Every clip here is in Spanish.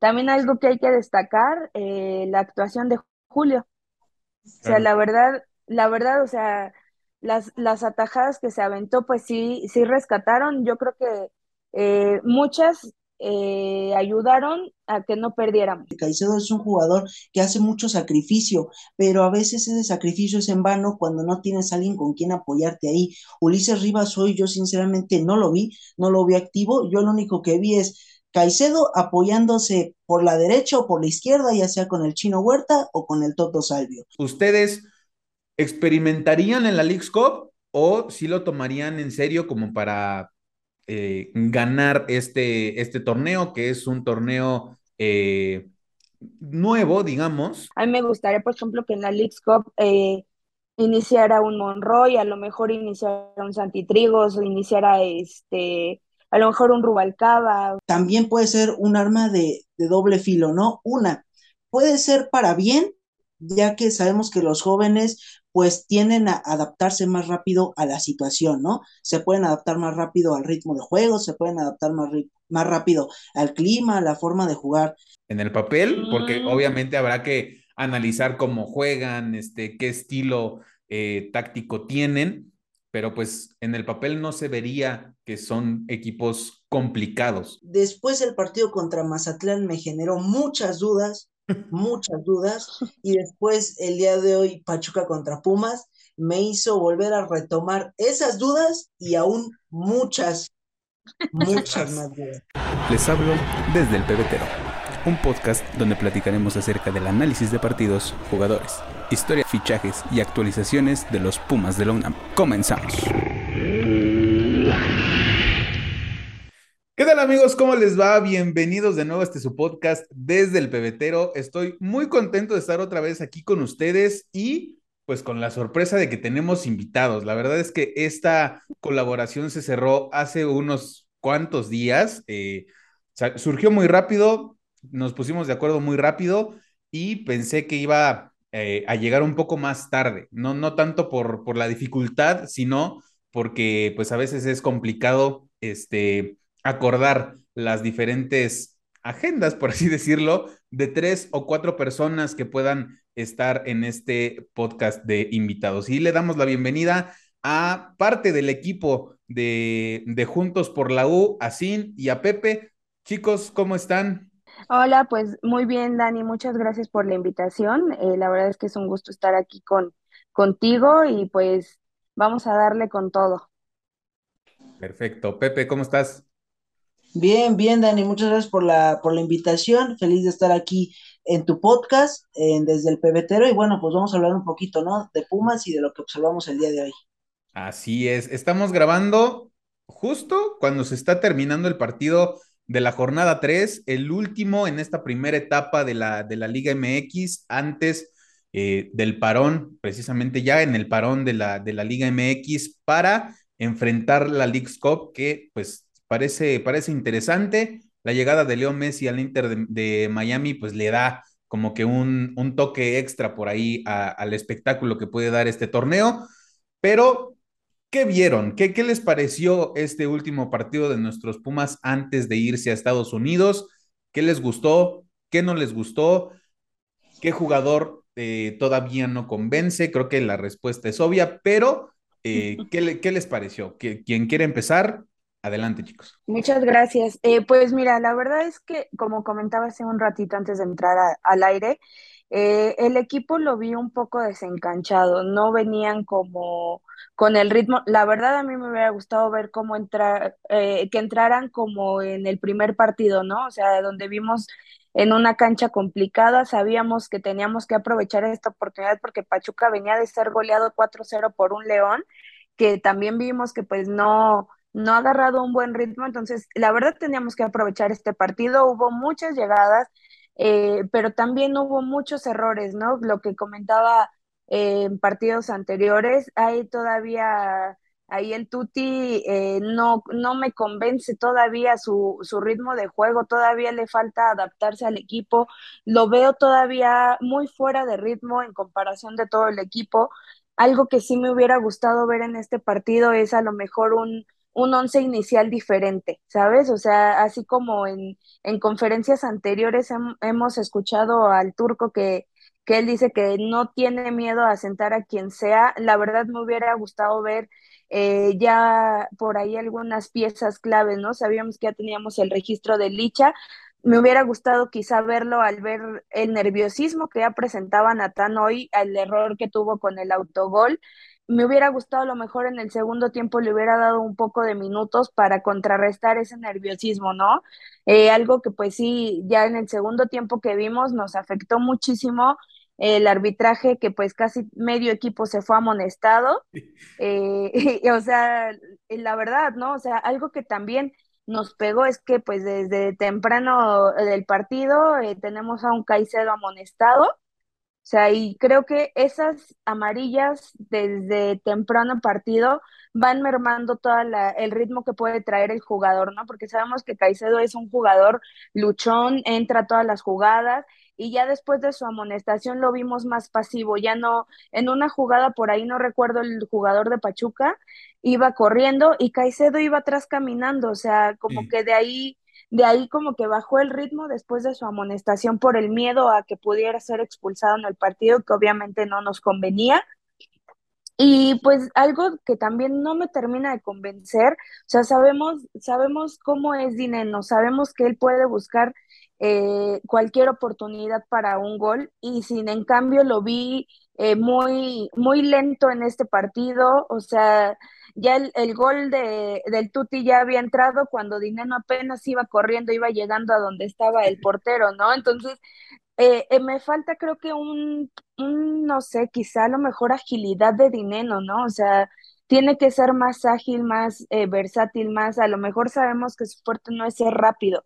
también algo que hay que destacar, eh, la actuación de Julio. O sea, la verdad, la verdad, o sea, las, las atajadas que se aventó, pues sí, sí rescataron. Yo creo que eh, muchas eh, ayudaron a que no perdiéramos. Caicedo es un jugador que hace mucho sacrificio, pero a veces ese sacrificio es en vano cuando no tienes a alguien con quien apoyarte ahí. Ulises Rivas hoy yo sinceramente no lo vi, no lo vi activo, yo lo único que vi es Caicedo apoyándose por la derecha o por la izquierda, ya sea con el Chino Huerta o con el Toto Salvio. ¿Ustedes experimentarían en la League's Cup o si lo tomarían en serio como para eh, ganar este, este torneo, que es un torneo eh, nuevo, digamos. A mí me gustaría, por ejemplo, que en la League's Cup eh, iniciara un Monroy, a lo mejor iniciara un Santitrigos, o iniciara este, a lo mejor un Rubalcaba. También puede ser un arma de, de doble filo, ¿no? Una, puede ser para bien, ya que sabemos que los jóvenes pues tienden a adaptarse más rápido a la situación, ¿no? Se pueden adaptar más rápido al ritmo de juego, se pueden adaptar más, más rápido al clima, a la forma de jugar. En el papel, porque mm. obviamente habrá que analizar cómo juegan, este, qué estilo eh, táctico tienen, pero pues en el papel no se vería que son equipos complicados. Después del partido contra Mazatlán me generó muchas dudas muchas dudas y después el día de hoy Pachuca contra Pumas me hizo volver a retomar esas dudas y aún muchas, muchas más dudas. Les hablo desde el pebetero, un podcast donde platicaremos acerca del análisis de partidos, jugadores, historia, fichajes y actualizaciones de los Pumas de la UNAM. Comenzamos. ¿Qué tal amigos? ¿Cómo les va? Bienvenidos de nuevo a este su podcast desde el pebetero. Estoy muy contento de estar otra vez aquí con ustedes y pues con la sorpresa de que tenemos invitados. La verdad es que esta colaboración se cerró hace unos cuantos días. Eh, surgió muy rápido, nos pusimos de acuerdo muy rápido y pensé que iba eh, a llegar un poco más tarde. No, no tanto por, por la dificultad, sino porque pues a veces es complicado este acordar las diferentes agendas, por así decirlo, de tres o cuatro personas que puedan estar en este podcast de invitados. Y le damos la bienvenida a parte del equipo de, de Juntos por la U, a Sin y a Pepe. Chicos, ¿cómo están? Hola, pues muy bien, Dani, muchas gracias por la invitación. Eh, la verdad es que es un gusto estar aquí con, contigo y pues vamos a darle con todo. Perfecto. Pepe, ¿cómo estás? Bien, bien, Dani, muchas gracias por la, por la invitación. Feliz de estar aquí en tu podcast, desde el pebetero. Y bueno, pues vamos a hablar un poquito, ¿no? De Pumas y de lo que observamos el día de hoy. Así es, estamos grabando justo cuando se está terminando el partido de la jornada 3, el último en esta primera etapa de la, de la Liga MX, antes eh, del parón, precisamente ya en el parón de la, de la Liga MX, para enfrentar la League's Cup, que pues Parece, parece interesante. La llegada de Leo Messi al Inter de, Miami, pues le da como que un, un toque extra por ahí al espectáculo que puede dar este torneo. Pero, ¿qué vieron? ¿Qué, ¿Qué les pareció este último partido de nuestros Pumas antes de irse a Estados Unidos? ¿Qué les gustó? ¿Qué no les gustó? ¿Qué jugador eh, todavía no convence? Creo que la respuesta es obvia, pero eh, ¿qué, ¿qué, les pareció? ¿Quién quiere empezar? Adelante, chicos. Muchas gracias. Eh, pues mira, la verdad es que, como comentaba hace un ratito antes de entrar al aire, eh, el equipo lo vi un poco desencanchado, no venían como con el ritmo. La verdad a mí me hubiera gustado ver cómo entrar, eh, que entraran como en el primer partido, ¿no? O sea, donde vimos en una cancha complicada, sabíamos que teníamos que aprovechar esta oportunidad porque Pachuca venía de ser goleado 4-0 por un León, que también vimos que pues no no ha agarrado un buen ritmo, entonces la verdad teníamos que aprovechar este partido, hubo muchas llegadas, eh, pero también hubo muchos errores, ¿no? Lo que comentaba eh, en partidos anteriores, hay todavía, ahí el Tuti eh, no, no me convence todavía su, su ritmo de juego, todavía le falta adaptarse al equipo, lo veo todavía muy fuera de ritmo en comparación de todo el equipo. Algo que sí me hubiera gustado ver en este partido es a lo mejor un, un once inicial diferente, ¿sabes? O sea, así como en, en conferencias anteriores hemos escuchado al turco que, que él dice que no tiene miedo a sentar a quien sea, la verdad me hubiera gustado ver eh, ya por ahí algunas piezas claves, ¿no? Sabíamos que ya teníamos el registro de Licha, me hubiera gustado quizá verlo al ver el nerviosismo que ya presentaba Natán hoy, el error que tuvo con el autogol. Me hubiera gustado a lo mejor en el segundo tiempo le hubiera dado un poco de minutos para contrarrestar ese nerviosismo, ¿no? Eh, algo que pues sí, ya en el segundo tiempo que vimos nos afectó muchísimo el arbitraje que pues casi medio equipo se fue amonestado. Eh, o sea, la verdad, ¿no? O sea, algo que también nos pegó es que pues desde temprano del partido eh, tenemos a un Caicedo amonestado. O sea, y creo que esas amarillas desde temprano partido van mermando todo el ritmo que puede traer el jugador, ¿no? Porque sabemos que Caicedo es un jugador luchón, entra a todas las jugadas y ya después de su amonestación lo vimos más pasivo, ya no, en una jugada por ahí no recuerdo el jugador de Pachuca, iba corriendo y Caicedo iba atrás caminando, o sea, como que de ahí, de ahí como que bajó el ritmo después de su amonestación por el miedo a que pudiera ser expulsado en el partido, que obviamente no nos convenía. Y pues algo que también no me termina de convencer, o sea, sabemos, sabemos cómo es Dineno, sabemos que él puede buscar eh, cualquier oportunidad para un gol y sin en cambio lo vi eh, muy, muy lento en este partido, o sea, ya el, gol de, del Tuti ya había entrado cuando Dineno apenas iba corriendo, iba llegando a donde estaba el portero, ¿no? Entonces, eh, me falta creo que un, un, no sé, quizá a lo mejor agilidad de Dineno, ¿no? O sea, tiene que ser más ágil, más versátil, más, a lo mejor sabemos que su fuerte no es ser rápido,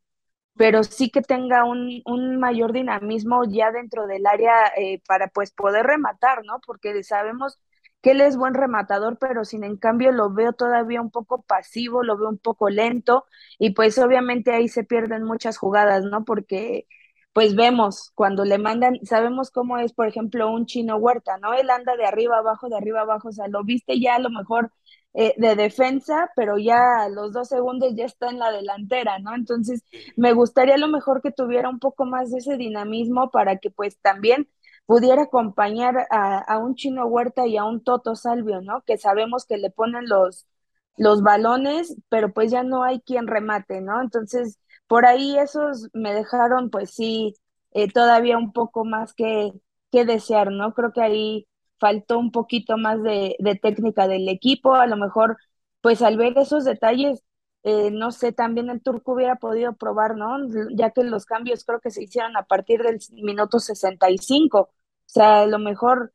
pero sí que tenga un, un mayor dinamismo ya dentro del área eh, para pues poder rematar, ¿no? Porque sabemos que él es buen rematador, pero sin en cambio lo veo todavía un poco pasivo, lo veo un poco lento y pues obviamente ahí se pierden muchas jugadas, ¿no? Porque pues vemos cuando le mandan, sabemos cómo es, por ejemplo, un chino huerta, ¿no? Él anda de arriba abajo, de arriba abajo, o sea, lo viste ya a lo mejor eh, de defensa, pero ya a los dos segundos ya está en la delantera, ¿no? Entonces, me gustaría a lo mejor que tuviera un poco más de ese dinamismo para que pues también pudiera acompañar a, un Chino Huerta y a un Toto Salvio, ¿no? Que sabemos que le ponen los, los balones, pero pues ya no hay quien remate, ¿no? Entonces, por ahí esos me dejaron pues sí, eh, todavía un poco más que, que desear, ¿no? Creo que ahí faltó un poquito más de, técnica del equipo, a lo mejor, pues al ver esos detalles, eh, no sé, también el turco hubiera podido probar, ¿no? Ya que los cambios creo que se hicieron a partir del minuto 65, o sea, a lo mejor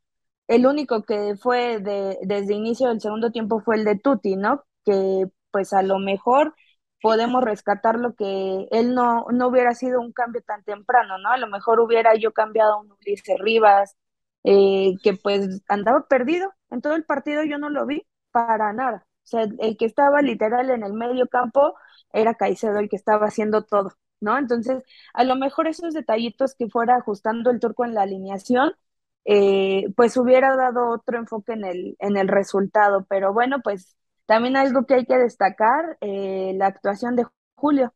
el único que fue de, desde inicio del segundo tiempo fue el de Tuti, ¿no? Que pues a lo mejor podemos rescatar lo que él no, no hubiera sido un cambio tan temprano, ¿no? A lo mejor hubiera yo cambiado a un Ulises Rivas, eh, que pues andaba perdido. En todo el partido yo no lo vi para nada. O sea, el que estaba literal en el medio campo era Caicedo el que estaba haciendo todo, ¿no? Entonces, a lo mejor esos detallitos que fuera ajustando el turco en la alineación, eh, pues hubiera dado otro enfoque en el, en el resultado. Pero bueno, pues también algo que hay que destacar, eh, la actuación de Julio.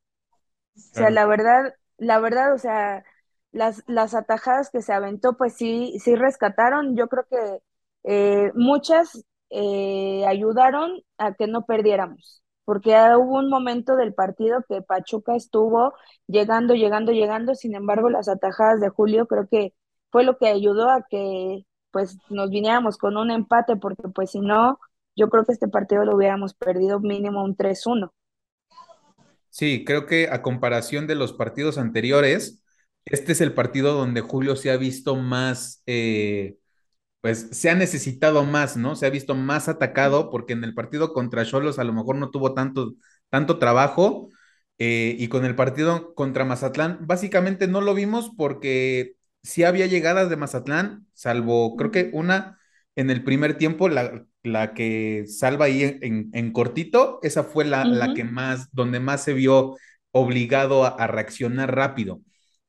O sea, la verdad, la verdad, o sea, las, las atajadas que se aventó, pues sí, sí rescataron. Yo creo que eh, muchas eh, ayudaron a que no perdiéramos, porque hubo un momento del partido que Pachuca estuvo llegando, llegando, llegando, sin embargo las atajadas de Julio creo que fue lo que ayudó a que pues nos viniéramos con un empate, porque pues si no, yo creo que este partido lo hubiéramos perdido mínimo un 3-1. Sí, creo que a comparación de los partidos anteriores, este es el partido donde Julio se ha visto más, eh, pues se ha necesitado más, ¿no? Se ha visto más atacado porque en el partido contra Cholos a lo mejor no tuvo tanto, tanto trabajo eh, y con el partido contra Mazatlán básicamente no lo vimos porque sí había llegadas de Mazatlán, salvo creo que una en el primer tiempo, la, la que salva ahí en, cortito, esa fue la, la, que más, donde más se vio obligado a reaccionar rápido.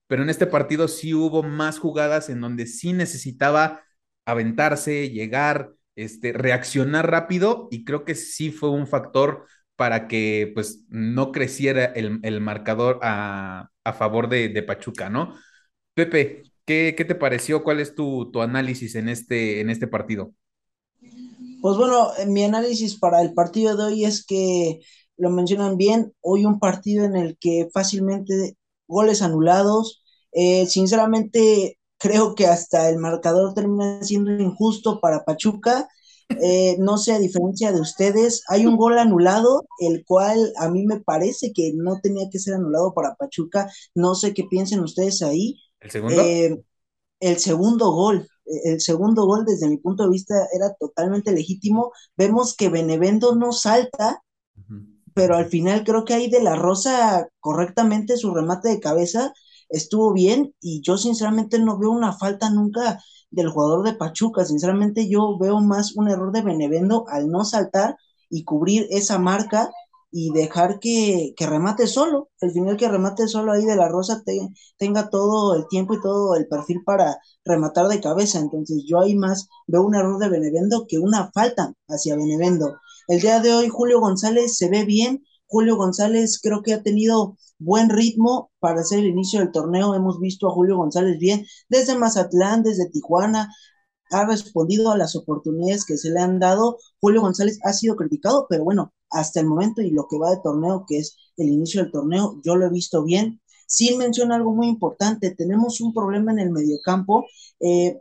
Pero en este partido sí hubo más jugadas en donde sí necesitaba aventarse, llegar, este, reaccionar rápido y creo que sí fue un factor para que pues no creciera el, marcador a, favor de, Pachuca, ¿no? Pepe, ¿qué, te pareció? ¿Cuál es tu, análisis en este, en este partido? Pues bueno, mi análisis para el partido de hoy es que lo mencionan bien, hoy un partido en el que fácilmente goles anulados, eh, sinceramente creo que hasta el marcador termina siendo injusto para Pachuca. Eh, no sé, a diferencia de ustedes, hay un gol anulado, el cual a mí me parece que no tenía que ser anulado para Pachuca. No sé qué piensen ustedes ahí. ¿El segundo? Eh, el segundo gol, el segundo gol desde mi punto de vista era totalmente legítimo. Vemos que Benevendo no salta, pero al final creo que ahí de la Rosa correctamente su remate de cabeza estuvo bien y yo sinceramente no veo una falta nunca del jugador de Pachuca, sinceramente yo veo más un error de Benevendo al no saltar y cubrir esa marca y dejar que, remate solo, al final que remate solo ahí de la Rosa tenga todo el tiempo y todo el perfil para rematar de cabeza, entonces yo ahí más veo un error de Benevendo que una falta hacia Benevendo. El día de hoy Julio González se ve bien, Julio González creo que ha tenido buen ritmo para hacer el inicio del torneo. Hemos visto a Julio González bien desde Mazatlán, desde Tijuana. Ha respondido a las oportunidades que se le han dado. Julio González ha sido criticado, pero bueno, hasta el momento y lo que va de torneo, que es el inicio del torneo, yo lo he visto bien. Sin mencionar algo muy importante, tenemos un problema en el mediocampo. Eh,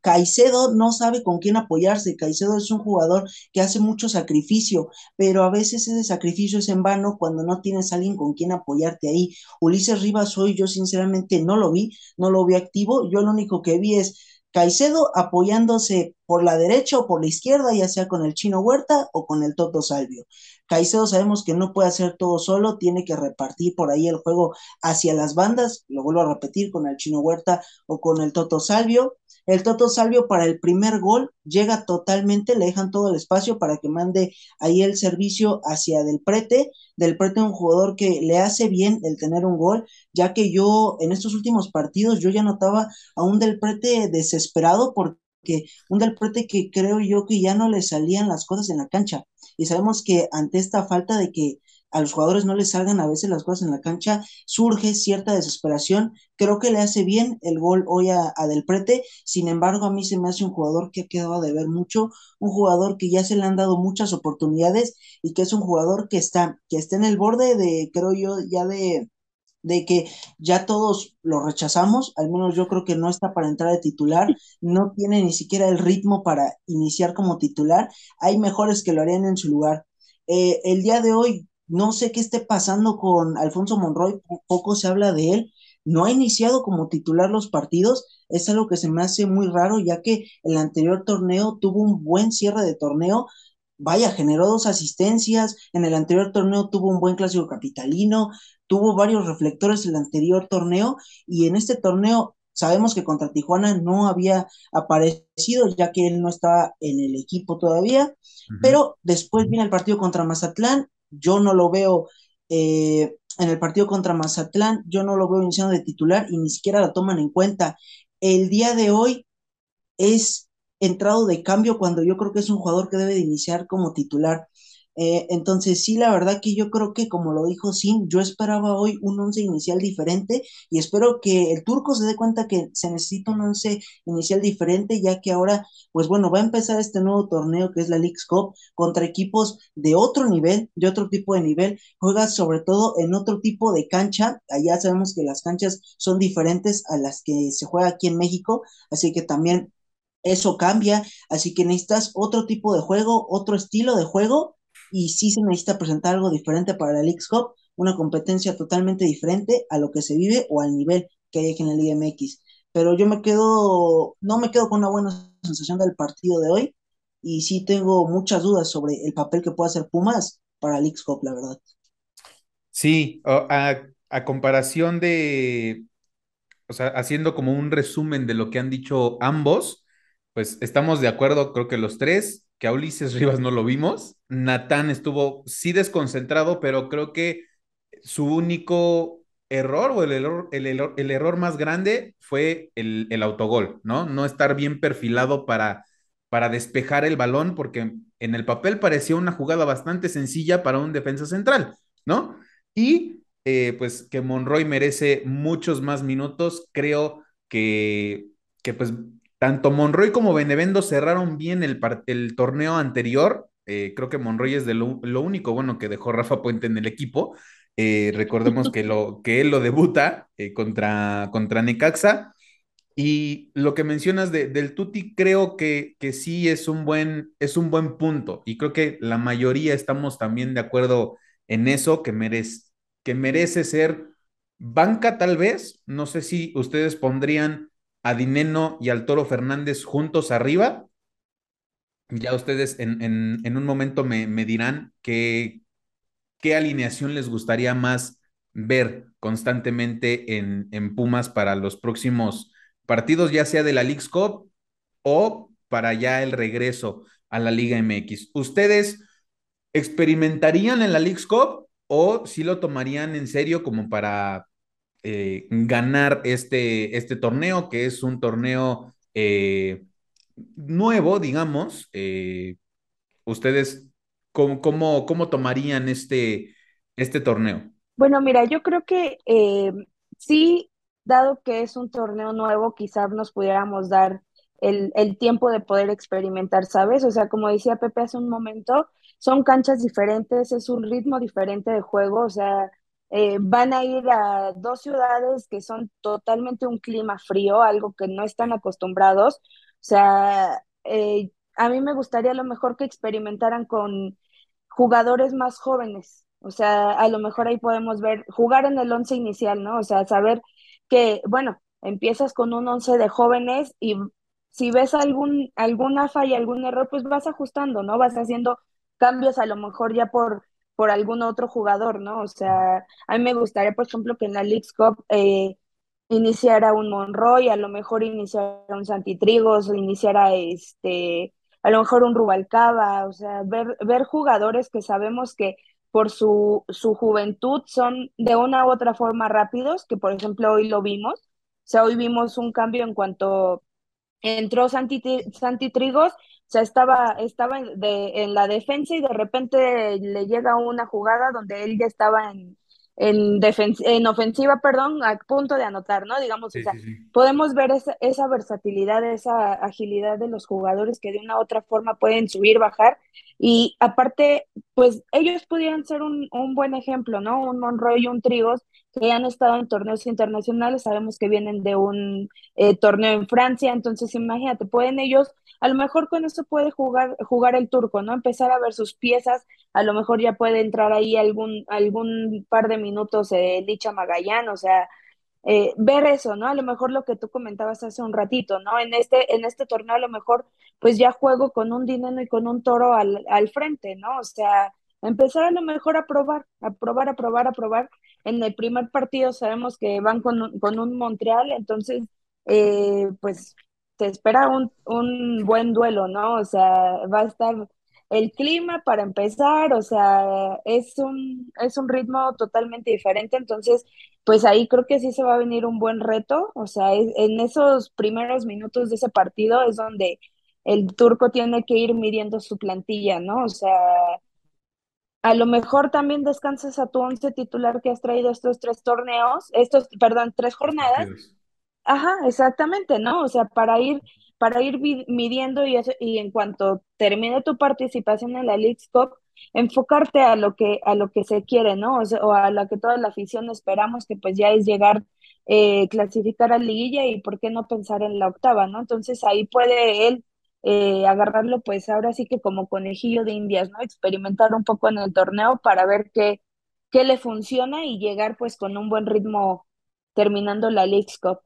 Caicedo no sabe con quién apoyarse. Caicedo es un jugador que hace mucho sacrificio, pero a veces ese sacrificio es en vano cuando no tienes a alguien con quien apoyarte ahí. Ulises Rivas hoy yo sinceramente no lo vi, no lo vi activo. Yo lo único que vi es Caicedo apoyándose por la derecha o por la izquierda, ya sea con el Chino Huerta o con el Toto Salvio. Caicedo sabemos que no puede hacer todo solo, tiene que repartir por ahí el juego hacia las bandas, lo vuelvo a repetir con el Chino Huerta o con el Toto Salvio. El Toto Salvio para el primer gol llega totalmente, le dejan todo el espacio para que mande ahí el servicio hacia Del Prete. Del Prete un jugador que le hace bien el tener un gol, ya que yo en estos últimos partidos yo ya notaba a un Del Prete desesperado porque un Del Prete que creo yo que ya no le salían las cosas en la cancha. Y sabemos que ante esta falta de que a los jugadores no les salgan a veces las cosas en la cancha, surge cierta desesperación. Creo que le hace bien el gol hoy a, Del Prete, sin embargo a mí se me hace un jugador que ha quedado de ver mucho, un jugador que ya se le han dado muchas oportunidades y que es un jugador que está, que está en el borde de, creo yo, ya de, de que ya todos lo rechazamos, al menos yo creo que no está para entrar de titular, no tiene ni siquiera el ritmo para iniciar como titular, hay mejores que lo harían en su lugar. Eh, el día de hoy no sé qué esté pasando con Alfonso Monroy, poco se habla de él. No ha iniciado como titular los partidos, es algo que se me hace muy raro, ya que el anterior torneo tuvo un buen cierre de torneo. Vaya, generó dos asistencias, en el anterior torneo tuvo un buen clásico capitalino, tuvo varios reflectores en el anterior torneo y en este torneo sabemos que contra Tijuana no había aparecido ya que él no estaba en el equipo todavía, pero después viene el partido contra Mazatlán yo no lo veo eh, en el partido contra Mazatlán, yo no lo veo iniciando de titular y ni siquiera lo toman en cuenta. El día de hoy es entrado de cambio cuando yo creo que es un jugador que debe de iniciar como titular. Eh, entonces, sí, la verdad que yo creo que, como lo dijo Sim, yo esperaba hoy un once inicial diferente y espero que el turco se dé cuenta que se necesita un once inicial diferente, ya que ahora, pues bueno, va a empezar este nuevo torneo que es la League's Cup contra equipos de otro nivel, de otro tipo de nivel. Juega sobre todo en otro tipo de cancha. Allá sabemos que las canchas son diferentes a las que se juega aquí en México, así que también eso cambia, así que necesitas otro tipo de juego, otro estilo de juego y sí se necesita presentar algo diferente para la League una competencia totalmente diferente a lo que se vive o al nivel que hay en la Liga MX. Pero yo me quedo, no me quedo con una buena sensación del partido de hoy y sí tengo muchas dudas sobre el papel que puede hacer Pumas para la League la verdad. Sí, a, a comparación de, o sea, haciendo como un resumen de lo que han dicho ambos, pues estamos de acuerdo, creo que los tres, que a Ulises Rivas no lo vimos. Natán estuvo sí desconcentrado, pero creo que su único error o el error, el, error, más grande fue el, el, autogol, ¿no? No estar bien perfilado para, para despejar el balón, porque en el papel parecía una jugada bastante sencilla para un defensa central, ¿no? Y eh, pues que Monroy merece muchos más minutos, creo que, que pues tanto Monroy como Benevendo cerraron bien el, el torneo anterior. Eh, creo que Monroy es de lo, único bueno que dejó Rafa Puente en el equipo. Eh, recordemos que, lo, que él lo debuta eh, contra, contra Necaxa. Y lo que mencionas de, del Tuti, creo que, que sí es un, buen, es un buen punto. Y creo que la mayoría estamos también de acuerdo en eso, que que merece ser banca tal vez. No sé si ustedes pondrían a y al Toro Fernández juntos arriba. Ya ustedes en, un momento me, dirán qué, qué alineación les gustaría más ver constantemente en, en, Pumas para los próximos partidos, ya sea de la League's Cup o para ya el regreso a la Liga MX. ¿Ustedes experimentarían en la League's Cup o si lo tomarían en serio como para eh, ganar este, este torneo, que es un torneo eh, nuevo, digamos. Eh, ¿Ustedes cómo, cómo, tomarían este, este torneo? Bueno, mira, yo creo que sí, dado que es un torneo nuevo, quizás nos pudiéramos dar el, el, tiempo de poder experimentar, ¿sabes? O sea, como decía Pepe hace un momento, son canchas diferentes, es un ritmo diferente de juego, o sea, eh, van a ir a dos ciudades que son totalmente un clima frío, algo que no están acostumbrados. O sea, eh, a mí me gustaría a lo mejor que experimentaran con jugadores más jóvenes. O sea, a lo mejor ahí podemos ver, jugar en el once inicial, ¿no? O sea, saber que, bueno, empiezas con un once de jóvenes y si ves algún, alguna falla, algún error, pues vas ajustando, ¿no? Vas haciendo cambios a lo mejor ya por por algún otro jugador, ¿no? O sea, a mí me gustaría, por ejemplo, que en la League's Cup eh, iniciara un Monroy, a lo mejor iniciara un Santitrigos, iniciara este, a lo mejor un Rubalcaba, o sea, ver, ver jugadores que sabemos que por su, su juventud son de una u otra forma rápidos, que por ejemplo hoy lo vimos, o sea, hoy vimos un cambio en cuanto entró Santi, Santi o sea, estaba, estaba de, en la defensa y de repente le llega una jugada donde él ya estaba en, en, en ofensiva, perdón, a punto de anotar, ¿no? Digamos, o sea, podemos ver esa, esa, versatilidad, esa agilidad de los jugadores que de una u otra forma pueden subir, bajar, y aparte, pues ellos pudieran ser un, un buen ejemplo, ¿no? Un Monroy y un Trigos que han estado en torneos internacionales, sabemos que vienen de un eh, torneo en Francia, entonces imagínate, pueden ellos, a lo mejor con eso puede jugar, jugar el turco, ¿no? Empezar a ver sus piezas, a lo mejor ya puede entrar ahí algún, algún par de minutos de Licha Magallán, o sea, eh, ver eso, ¿no? A lo mejor lo que tú comentabas hace un ratito, ¿no? En este, en este torneo a lo mejor pues ya juego con un dinero y con un toro al, al frente, ¿no? O sea, empezar a lo mejor a probar, a probar, a probar, a probar. En el primer partido sabemos que van con, con un Montreal, entonces, eh, pues te espera un, un buen duelo, ¿no? O sea, va a estar el clima para empezar, o sea, es un, es un ritmo totalmente diferente, entonces, pues ahí creo que sí se va a venir un buen reto, o sea, en esos primeros minutos de ese partido es donde el turco tiene que ir midiendo su plantilla, ¿no? O sea, a lo mejor también descansas a tu once titular que has traído estos tres torneos, estos, perdón, tres jornadas. Ajá, exactamente, ¿no? O sea, para ir para ir midiendo y, eso, y en cuanto termine tu participación en la League's Cup, enfocarte a lo que a lo que se quiere, ¿no? O, a lo que toda la afición esperamos, que pues ya es llegar, eh, clasificar a liguilla y por qué no pensar en la octava, ¿no? Entonces ahí puede él eh, agarrarlo pues ahora sí que como conejillo de indias, ¿no? Experimentar un poco en el torneo para ver qué, qué le funciona y llegar pues con un buen ritmo terminando la League's Cup.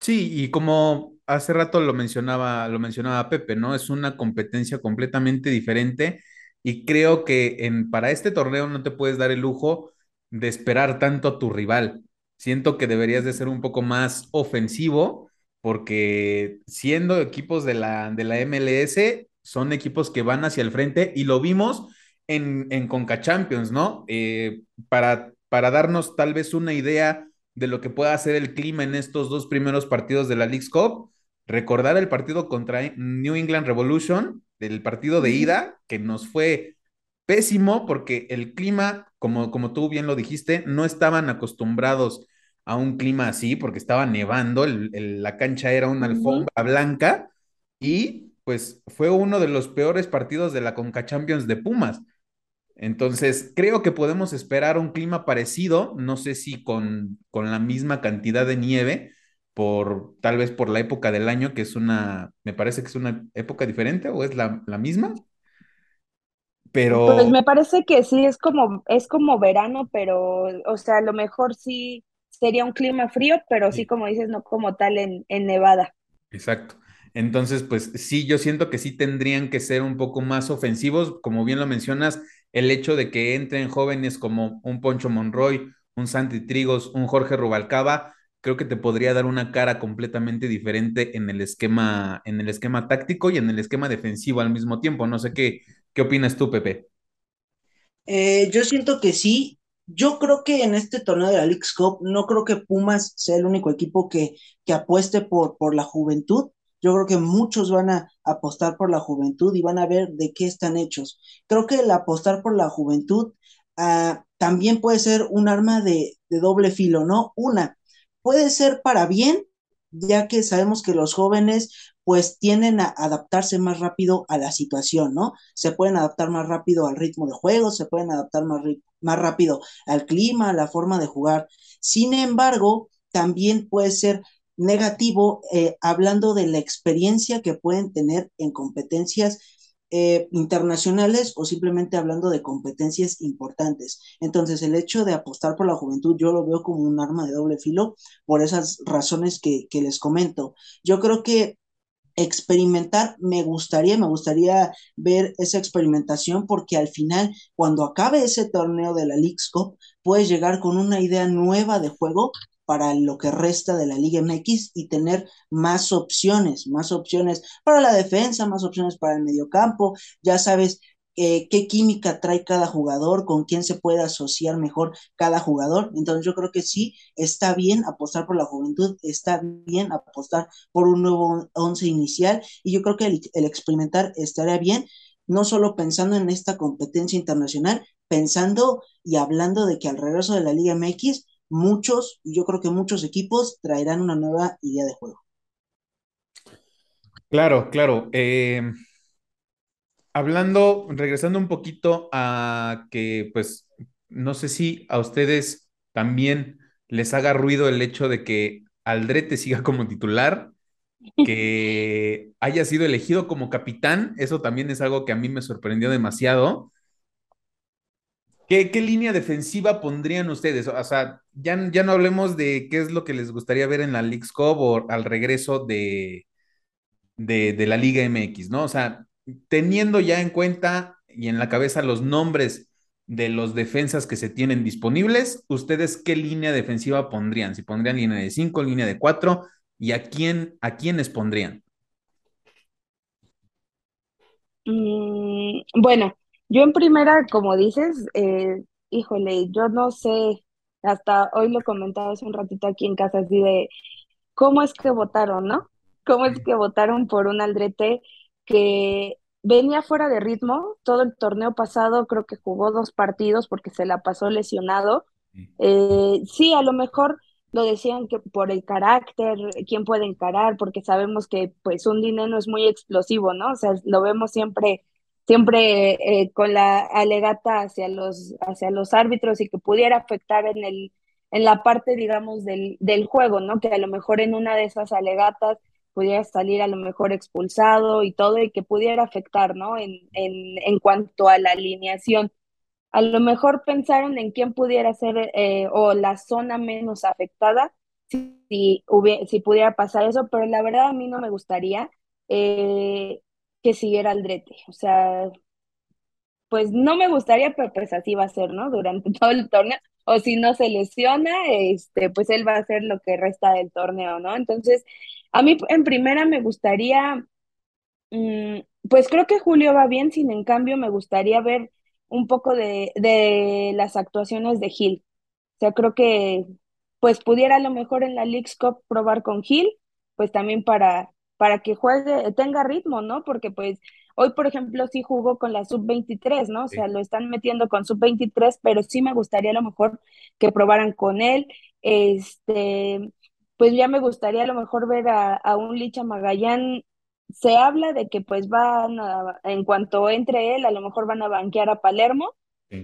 Sí, y como hace rato lo mencionaba, lo mencionaba Pepe, ¿no? Es una competencia completamente diferente y creo que en, para este torneo no te puedes dar el lujo de esperar tanto a tu rival. Siento que deberías de ser un poco más ofensivo porque siendo equipos de la, de la MLS, son equipos que van hacia el frente y lo vimos en, en Conca Champions, ¿no? Eh, para, para darnos tal vez una idea de lo que pueda hacer el clima en estos dos primeros partidos de la League's Cup, recordar el partido contra New England Revolution, del partido de ida, que nos fue pésimo porque el clima, como, como tú bien lo dijiste, no estaban acostumbrados a un clima así porque estaba nevando, la cancha era una alfombra blanca y pues fue uno de los peores partidos de la Conca Champions de Pumas. Entonces, creo que podemos esperar un clima parecido, no sé si con, con la misma cantidad de nieve, por tal vez por la época del año, que es una, me parece que es una época diferente o es la, la misma. Pero. Pues me parece que sí, es como, es como verano, pero, o sea, a lo mejor sí sería un clima frío, pero sí, como dices, no como tal en, en Nevada. Exacto. Entonces, pues sí, yo siento que sí tendrían que ser un poco más ofensivos, como bien lo mencionas, el hecho de que entren jóvenes como un Poncho Monroy, un Santi Trigos, un Jorge Rubalcaba, creo que te podría dar una cara completamente diferente en el esquema, en el esquema táctico y en el esquema defensivo al mismo tiempo. No sé qué, qué opinas tú, Pepe. Eh, yo siento que sí. Yo creo que en este torneo de la League Cup, no creo que Pumas sea el único equipo que, que apueste por, por la juventud. Yo creo que muchos van a apostar por la juventud y van a ver de qué están hechos. Creo que el apostar por la juventud ah, también puede ser un arma de doble filo, ¿no? Una, puede ser para bien, ya que sabemos que los jóvenes pues tienden a adaptarse más rápido a la situación, ¿no? Se pueden adaptar más rápido al ritmo de juego, se pueden adaptar más, más rápido al clima, a la forma de jugar. Sin embargo, también puede ser negativo eh, hablando de la experiencia que pueden tener en competencias eh, internacionales o simplemente hablando de competencias importantes. Entonces, el hecho de apostar por la juventud yo lo veo como un arma de doble filo por esas razones que, les comento. Yo creo que experimentar me gustaría, me gustaría ver esa experimentación porque al final, cuando acabe ese torneo de la League Cup, puedes llegar con una idea nueva de juego para lo que resta de la Liga MX y tener más opciones, más opciones para la defensa, más opciones para el mediocampo. Ya sabes eh, qué química trae cada jugador, con quién se puede asociar mejor cada jugador. Entonces yo creo que sí, está bien apostar por la juventud, está bien apostar por un nuevo once inicial y yo creo que el, el experimentar estaría bien, no solo pensando en esta competencia internacional, pensando y hablando de que al regreso de la Liga MX muchos, yo creo que muchos equipos traerán una nueva idea de juego. Claro, claro. Eh, hablando, regresando un poquito a que, pues, no sé si a ustedes también les haga ruido el hecho de que Aldrete siga como titular, que haya sido elegido como capitán, eso también es algo que a mí me sorprendió demasiado. ¿Qué, línea defensiva pondrían ustedes? O sea, ya, ya no hablemos de qué es lo que les gustaría ver en la League Cup o al regreso de, de, la Liga MX, ¿no? O sea, teniendo ya en cuenta y en la cabeza los nombres de los defensas que se tienen disponibles, ¿ustedes qué línea defensiva pondrían? Si pondrían línea de 5, línea de 4, ¿y a quién, a quiénes pondrían? Mm, bueno, yo en primera, como dices, eh, híjole, yo no sé, hasta hoy lo comentaba hace un ratito aquí en casa, así de cómo es que votaron, ¿no? ¿Cómo es que votaron por un Aldrete que venía fuera de ritmo? Todo el torneo pasado creo que jugó dos partidos porque se la pasó lesionado. Eh, sí, a lo mejor lo decían que por el carácter, quién puede encarar, porque sabemos que pues un dinero es muy explosivo, ¿no? O sea, lo vemos siempre siempre eh, con la alegata hacia los, hacia los árbitros y que pudiera afectar en, el, en la parte, digamos, del, del juego, ¿no? Que a lo mejor en una de esas alegatas pudiera salir a lo mejor expulsado y todo y que pudiera afectar, ¿no? En, en, en cuanto a la alineación. A lo mejor pensaron en quién pudiera ser eh, o la zona menos afectada si, si, si, pudiera pasar eso, pero la verdad a mí no me gustaría. Eh, que siguiera Aldrete. O sea, pues no me gustaría, pero pues así va a ser, ¿no? Durante todo el torneo. O si no se lesiona, este, pues él va a hacer lo que resta del torneo, ¿no? Entonces, a mí en primera me gustaría, mm, pues creo que Julio va bien, sin en cambio me gustaría ver un poco de, de las actuaciones de Gil. O sea, creo que pues pudiera a lo mejor en la League's Cup probar con Gil, pues también para para que juegue, tenga ritmo, ¿no? Porque pues hoy, por ejemplo, sí jugó con la sub-23, ¿no? O sea, lo están metiendo con sub-23, pero sí me gustaría a lo mejor que probaran con él. Este, pues ya me gustaría a lo mejor ver a, un Licha Magallán. Se habla de que pues van a, en cuanto entre él, a lo mejor van a banquear a Palermo,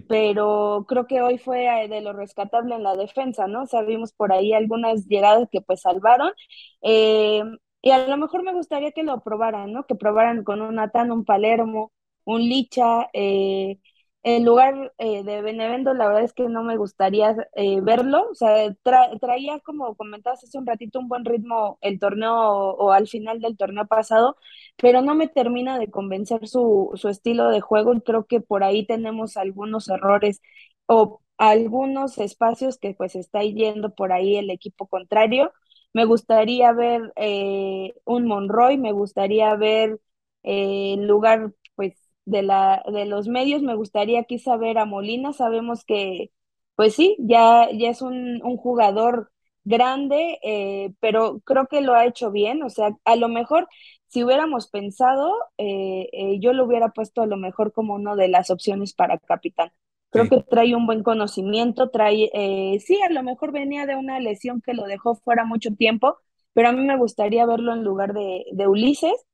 pero creo que hoy fue eh, de lo rescatable en la defensa, ¿no? Sabimos por ahí algunas llegadas que pues salvaron. Eh, y a lo mejor me gustaría que lo probaran, ¿no? Que probaran con un Natán, un Palermo, un Licha. Eh, en lugar eh, de Benevendo, la verdad es que no me gustaría eh, verlo. O sea, traía, como comentabas hace un ratito, un buen ritmo el torneo o, al final del torneo pasado, pero no me termina de convencer su, su estilo de juego y creo que por ahí tenemos algunos errores o algunos espacios que pues está yendo por ahí el equipo contrario me gustaría ver eh, un Monroy, me gustaría ver eh, en lugar pues de la de los medios, me gustaría quizá ver a Molina, sabemos que pues sí, ya, ya es un, jugador grande, eh, pero creo que lo ha hecho bien, o sea, a lo mejor si hubiéramos pensado, yo lo hubiera puesto a lo mejor como una de las opciones para capitán. Creo que trae un buen conocimiento, trae, eh, sí, a lo mejor venía de una lesión que lo dejó fuera mucho tiempo, pero a mí me gustaría verlo en lugar de, Ulises.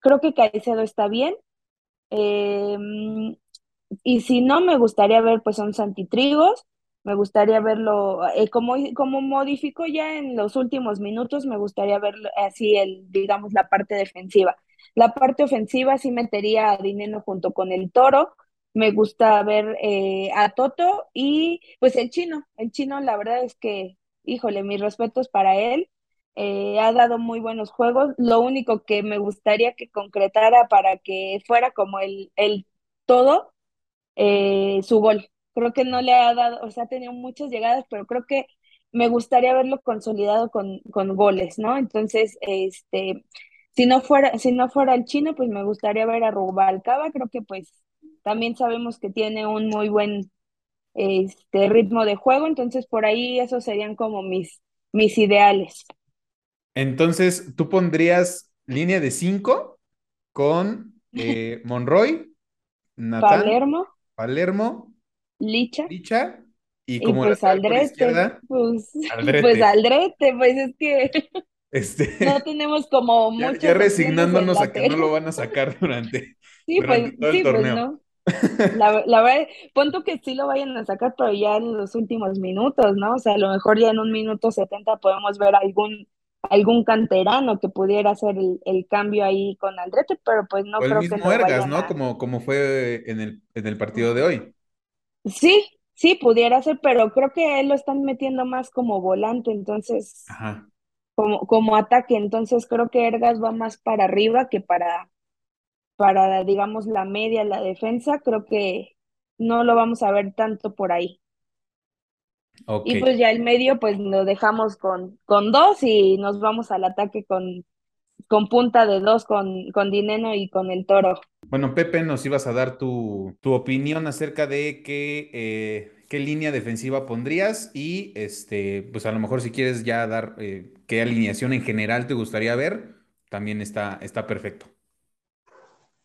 Creo que Caicedo está bien. Em, y si no, me gustaría ver pues un Santitrigos, me gustaría verlo, eh, como, como modificó ya en los últimos minutos, me gustaría verlo así, el, digamos, la parte defensiva. La parte ofensiva sí metería a Dinero junto con el Toro, me gusta ver eh, a Toto y pues el chino, el chino la verdad es que, híjole, mis respetos para él, eh, ha dado muy buenos juegos, lo único que me gustaría que concretara para que fuera como el, el todo, eh, su gol. Creo que no le ha dado, o sea, ha tenido muchas llegadas, pero creo que me gustaría verlo consolidado con, con goles, ¿no? Entonces, este, si no fuera, si no fuera el chino, pues me gustaría ver a Rubalcaba, creo que pues también sabemos que tiene un muy buen este, ritmo de juego, entonces por ahí esos serían como mis, mis ideales. Entonces, tú pondrías línea de cinco con eh, Monroy, Palermo, Palermo, Licha, Licha y como pues Aldrete, pues, Aldrete, pues Aldrete, pues es que este... no tenemos como mucho. Ya, resignándonos a que no lo van a sacar durante, sí, pues, todo el sí, pues no. La, la verdad, punto que sí lo vayan a sacar, pero ya en los últimos minutos, ¿no? O sea, a lo mejor ya en un minuto 70 podemos ver algún algún canterano que pudiera hacer el, cambio ahí con Aldrete, pero pues no creo el mismo que Ergas, ¿no? Como, como fue en el, en el partido de hoy. Sí, sí, pudiera ser, pero creo que él lo están metiendo más como volante, entonces, Como, como ataque, entonces creo que Ergas va más para arriba que para, para, digamos, la media, la defensa, creo que no lo vamos a ver tanto por ahí. Y pues ya el medio, pues lo dejamos con, con dos y nos vamos al ataque con, con punta de dos, con, con Dineno y con el Toro. Bueno, Pepe, nos ibas a dar tu, tu opinión acerca de qué, eh, qué línea defensiva pondrías y este, pues a lo mejor si quieres ya dar eh, qué alineación en general te gustaría ver, también está, está perfecto.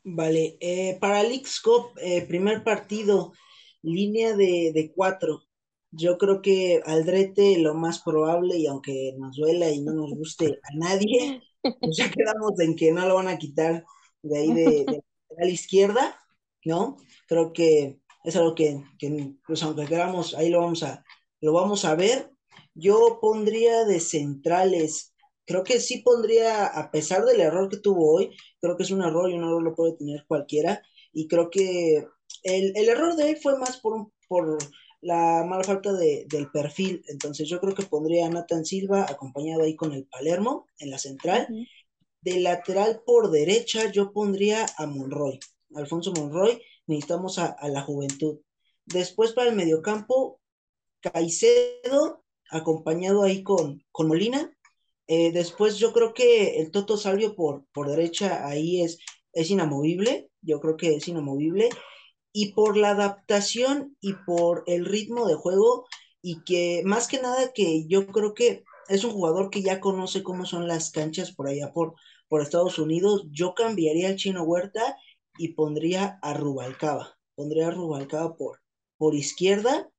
Vale, eh, para el Cup, eh, primer partido, línea de, cuatro. Yo creo que Aldrete lo más probable, y aunque nos duela y no nos guste a nadie, pues ya quedamos en que no lo van a quitar de ahí de, la izquierda, ¿no? Creo que es algo que, que, pues aunque queramos, ahí lo vamos a, lo vamos a ver. Yo pondría de centrales creo que sí pondría, a pesar del error que tuvo hoy, creo que es un error y un error lo puede tener cualquiera. Y creo que el, error de él fue más por, por la mala falta de, del perfil. Entonces yo creo que pondría a Nathan Silva acompañado ahí con el Palermo en la central. De lateral por derecha yo pondría a Monroy, Alfonso Monroy. Necesitamos a, la juventud. Después para el mediocampo, Caicedo acompañado ahí con, con Molina eh, después yo creo que el Toto Salvio por, por derecha ahí es, es inamovible, yo creo que es inamovible. Y por la adaptación y por el ritmo de juego y que más que nada que yo creo que es un jugador que ya conoce cómo son las canchas por allá por, por Estados Unidos. Yo cambiaría al Chino Huerta y pondría a Rubalcaba. Pondría a Rubalcaba por, por izquierda.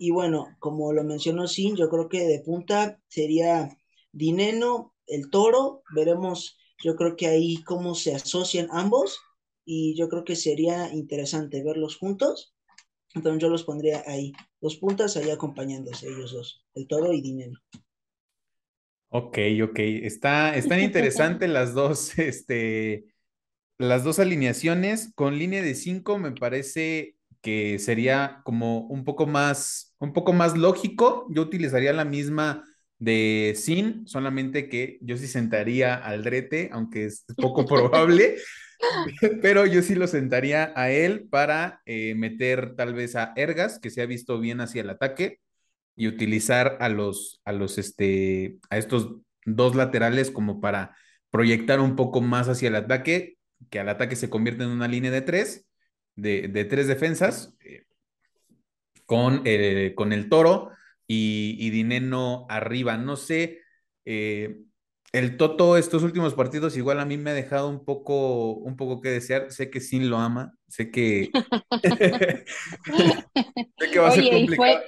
Y bueno, como lo mencionó Sin, yo creo que de punta sería Dineno, el Toro. Veremos, yo creo que ahí cómo se asocian ambos. Y yo creo que sería interesante verlos juntos. Entonces yo los pondría ahí, dos puntas ahí acompañándose ellos dos, el Toro y Dineno. Ok, ok. Está, están interesantes las dos, este, las dos alineaciones. Con línea de cinco me parece que sería como un poco más, un poco más lógico. Yo utilizaría la misma de Sin, solamente que yo sí sentaría al Drete, aunque es poco probable, pero yo sí lo sentaría a él para eh, meter tal vez a Ergas, que se ha visto bien hacia el ataque, y utilizar a los, a los, este, a estos dos laterales como para proyectar un poco más hacia el ataque, que al ataque se convierte en una línea de tres, de, tres defensas, eh, con, eh, con el toro y, y, Dineno arriba. No sé, eh, el Toto estos últimos partidos igual a mí me ha dejado un poco, un poco que desear. Sé que Sin lo ama, sé que, sé que va a ser complicado.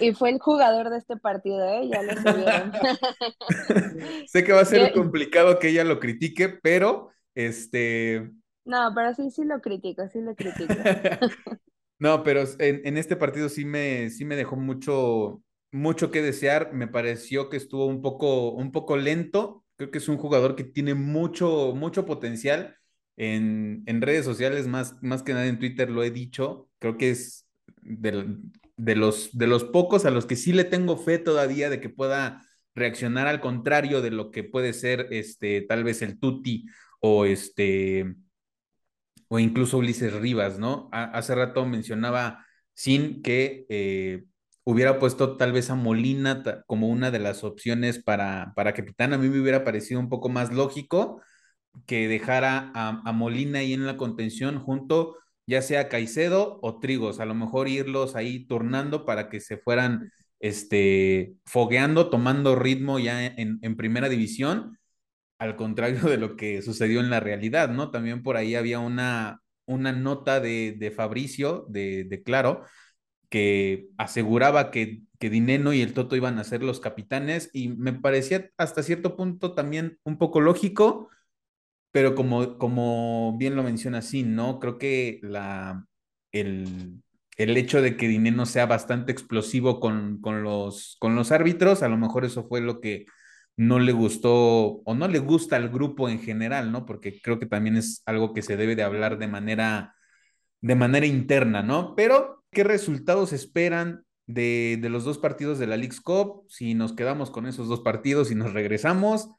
Y fue el jugador de este partido, ¿eh? Ya lo sé que va a ser complicado que ella lo critique, pero este. No, pero sí, sí lo critico, sí lo critico. no, pero en, en, este partido sí me, sí me dejó mucho, mucho que desear. Me pareció que estuvo un poco, un poco lento. Creo que es un jugador que tiene mucho, mucho potencial. En, en redes sociales, más, más que nada en Twitter, lo he dicho. Creo que es del, de los, de los pocos a los que sí le tengo fe todavía de que pueda reaccionar al contrario de lo que puede ser este, tal vez el Tuti o este o incluso Ulises Rivas, ¿no? hace rato mencionaba sin que eh, hubiera puesto tal vez a Molina como una de las opciones para, para capitán. A mí me hubiera parecido un poco más lógico que dejara a, a Molina ahí en la contención junto ya sea Caicedo o Trigos, a lo mejor irlos ahí turnando para que se fueran este, fogueando, tomando ritmo ya en, primera división, al contrario de lo que sucedió en la realidad, ¿no? También por ahí había una, una nota de, Fabricio, de, Claro, que aseguraba que, que Dineno y el Toto iban a ser los capitanes y me parecía hasta cierto punto también un poco lógico, pero como, como bien lo menciona Sin, ¿no? Creo que la, el, el hecho de que Dineno sea bastante explosivo con, con, los, con los árbitros, a lo mejor eso fue lo que no le gustó o no le gusta al grupo en general, ¿no? Porque creo que también es algo que se debe de hablar de manera, de manera interna, ¿no? Pero, ¿qué resultados esperan de, de los dos partidos de la League's Cup? Si nos quedamos con esos dos partidos y nos regresamos,